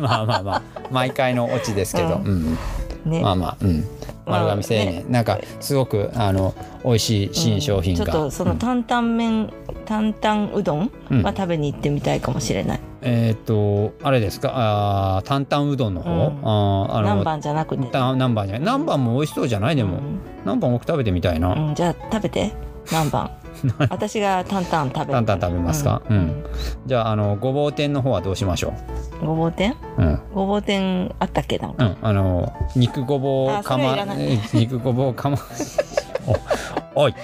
まあまあまあ。毎回のオチですけど、ううんね、まあまあ、うん、まあ丸亀製麺、ね。なんかすごくあの美味しい新商品が、うん。ちょっとその担々麺担々うどんうん。は食べに行ってみたいかもしれない、えっ、とあれですか？あー担々うどんの方、うん。あーあの南蛮じゃなくて。た南蛮じゃない？南蛮も美味しそうじゃない？でも、南蛮僕食べてみたいな、うんうん。じゃあ食べて。南蛮 私が担々食べる。担々食べますか、ううん。んじゃああのごぼう天の方はどうしましょごぼう天？ううん。ごぼう天あったっけ？なんか、うん、あの肉ごぼうあかまそれはいらない。え肉ごぼうかま おおい、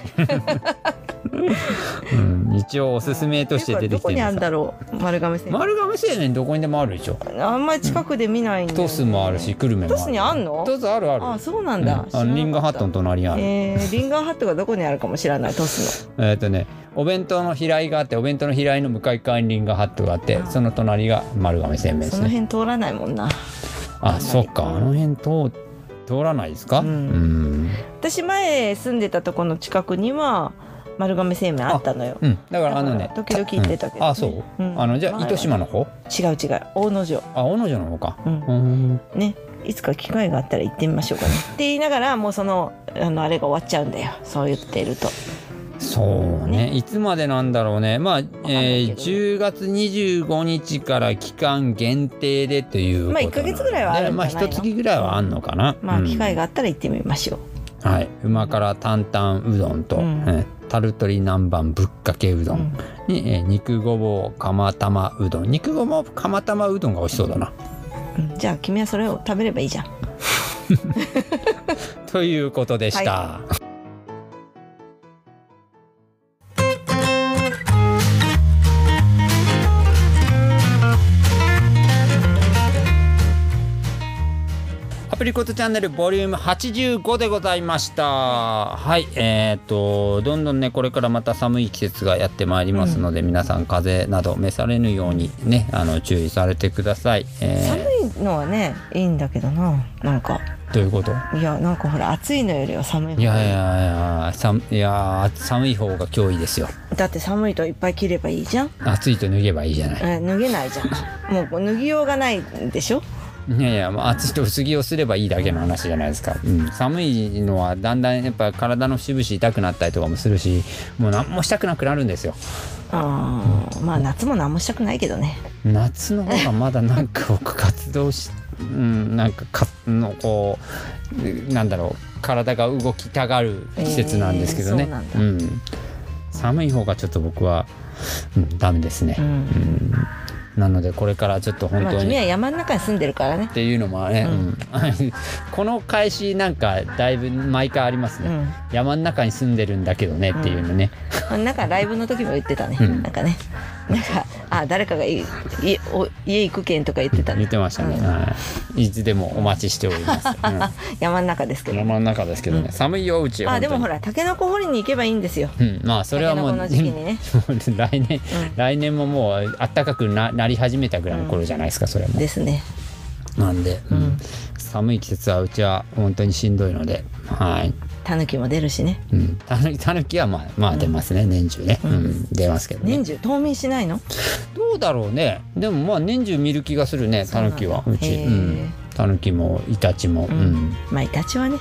うん、一応おすすめとして出てどこにあるんだろう？丸亀製麺。丸亀製麺どこにでもあるでしょ。あんまり近くで見ないんだよね。トスもあるし久留米もある。トスにあんの？トスあるある。あそうなんだ、うん。あのリンガーハットの隣にある。えー、リンガーハットがどこにあるかもしれないトスえっ、とねお弁当の平井があってお弁当の平井の向かい側にリンガーハットがあってその隣が丸亀製麺でのそのすね辺通らないもんな。あそっか。あの辺通通らないですか？うん。うん。私前住んでたとこの近くには丸亀製麺あったのよ。うん、だからあのね時々行ってたけどね。うん。あそう、うん。あのじゃあ糸島の方？違う違う。大野城。あ小野城の方か。うん。うん。ね。いつか機会があったら行ってみましょうかね。って言いながらもうそのあのあれが終わっちゃうんだよ。そう言ってると。そうね。いつまでなんだろうね。まあ、えー、けど10月25日から期間限定でというまあ一ヶ月ぐらいはあるまあ一月ぐらいはあんのかな。まあうん。機会があったら行ってみましょう、はい。旨辛担々うどんと、うん。えータルトリ南蛮ぶっかけうどうん。んに、えー肉ごぼう釜玉うどん。肉ごぼう釜玉うどんが美味しそうだな。うん。じゃあ君はそれを食べればいいじゃん。ということでした、アプリコットチャンネルボリューム85でございました。はいえー、とどんどんねこれからまた寒い季節がやってまいりますので、皆さん風邪など召されぬようにねあの注意されてください、えー。寒いのはねいいんだけどななんか。どういうこと？いやなんかほら暑いのよりは寒い方いがいいやいやいや寒い。や寒い方が脅威ですよ。だって寒いといっぱい着ればいいじゃん、暑いと脱げばいいじゃない。え脱げないじゃん。もう脱ぎようがないでしょ？いやいや、まあ、暑いと薄着をすればいいだけの話じゃないですか、うん、寒いのはだんだんやっぱ体の節々痛くなったりとかもするしもう何もしたくなくなるんですよ。あーまあ夏も何もしたくないけどね。夏の方がまだなんか僕活動しうん、なんかかのこうなんだろう体が動きたがる季節なんですけどね、えーそうなんん、寒い方がちょっと僕は、うん、ダメですね、ううんんなのでこれからちょっと本まあ当に、君は山の中に住んでるからね。っていうのもね、ううん。この返しなんかだいぶ毎回ありますね、うん。山の中に住んでるんだけどねっていうのね、なんかライブの時も言ってたね、うん。なんかね。なんかあ誰かがいいお家行くけんとか言ってたね。言ってましたね、うん。はい、いつでもお待ちしております、うん。山の中ですけど。山の中ですけどね、うん。寒いようちはあでもほららタケノコ掘りに行けばいいんですよ。うん、まあそれはもうね。来年、来年ももう暖かくななり始めたぐらいの頃じゃないですかそれも、ですね。なんで、うん。うん。寒い季節はうちは本当にしんどいのではいタヌキも出るしね。うん、たぬたぬきはまあまあ出ますね、年中ね、うん。出ますけどね。年中？冬眠しないの？どうだろうね。でもまあ年中見る気がするねたぬきは。そうちうん。たぬきもイタチも、うん。まあイタチはね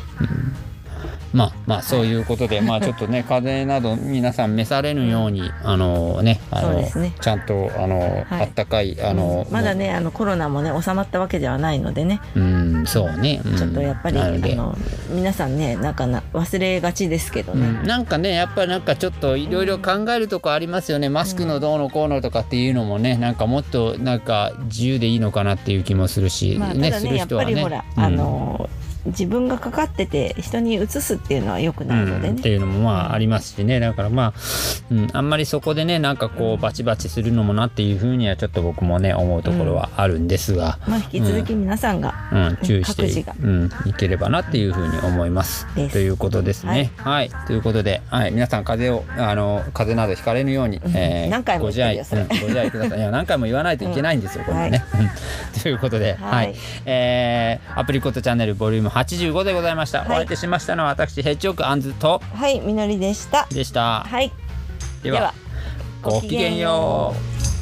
まあまあそういうことで、まあちょっとね 風邪など皆さん召されぬようにあのねあのね。ちゃんとあの、はい。あったかいあの、まだねあのコロナもね収まったわけではないのでね。うんそうね、うん。ちょっとやっぱり、あなの皆さんねなんかな忘れがちですけどね、うん、なんかねやっぱりなんかちょっといろいろ考えるとこありますよね、マスクのどうのこうのとかっていうのもねなんかもっとなんか自由でいいのかなっていう気もするし、まあ、たねだねやっする人はね。ぱりほら、うん。あの自分がかかってて人に移すっていうのは良くないのでうん、っね、ていうのもまあありますしね。だからまあ、うん、あんまりそこでねなんかこうバチバチするのもなっていうふうにはちょっと僕もね思うところはあるんですが、まあ、引き続き皆さんが、うん、注意してうん、いければなっていうふうに思います。ということですね。はい、ということで、はい、皆さん風邪をあの風邪などひかれぬように、えー何回もご自愛、うん、ご自愛ください。いや 何回も言わないといけないんですよ、これね。ということで、はい、はい。えーアプリコットチャンネルボリューム85でございました。はいお相手しましたのは私ヘッジオークアンズとはいみのりでしたでした。はいではごきげんよう。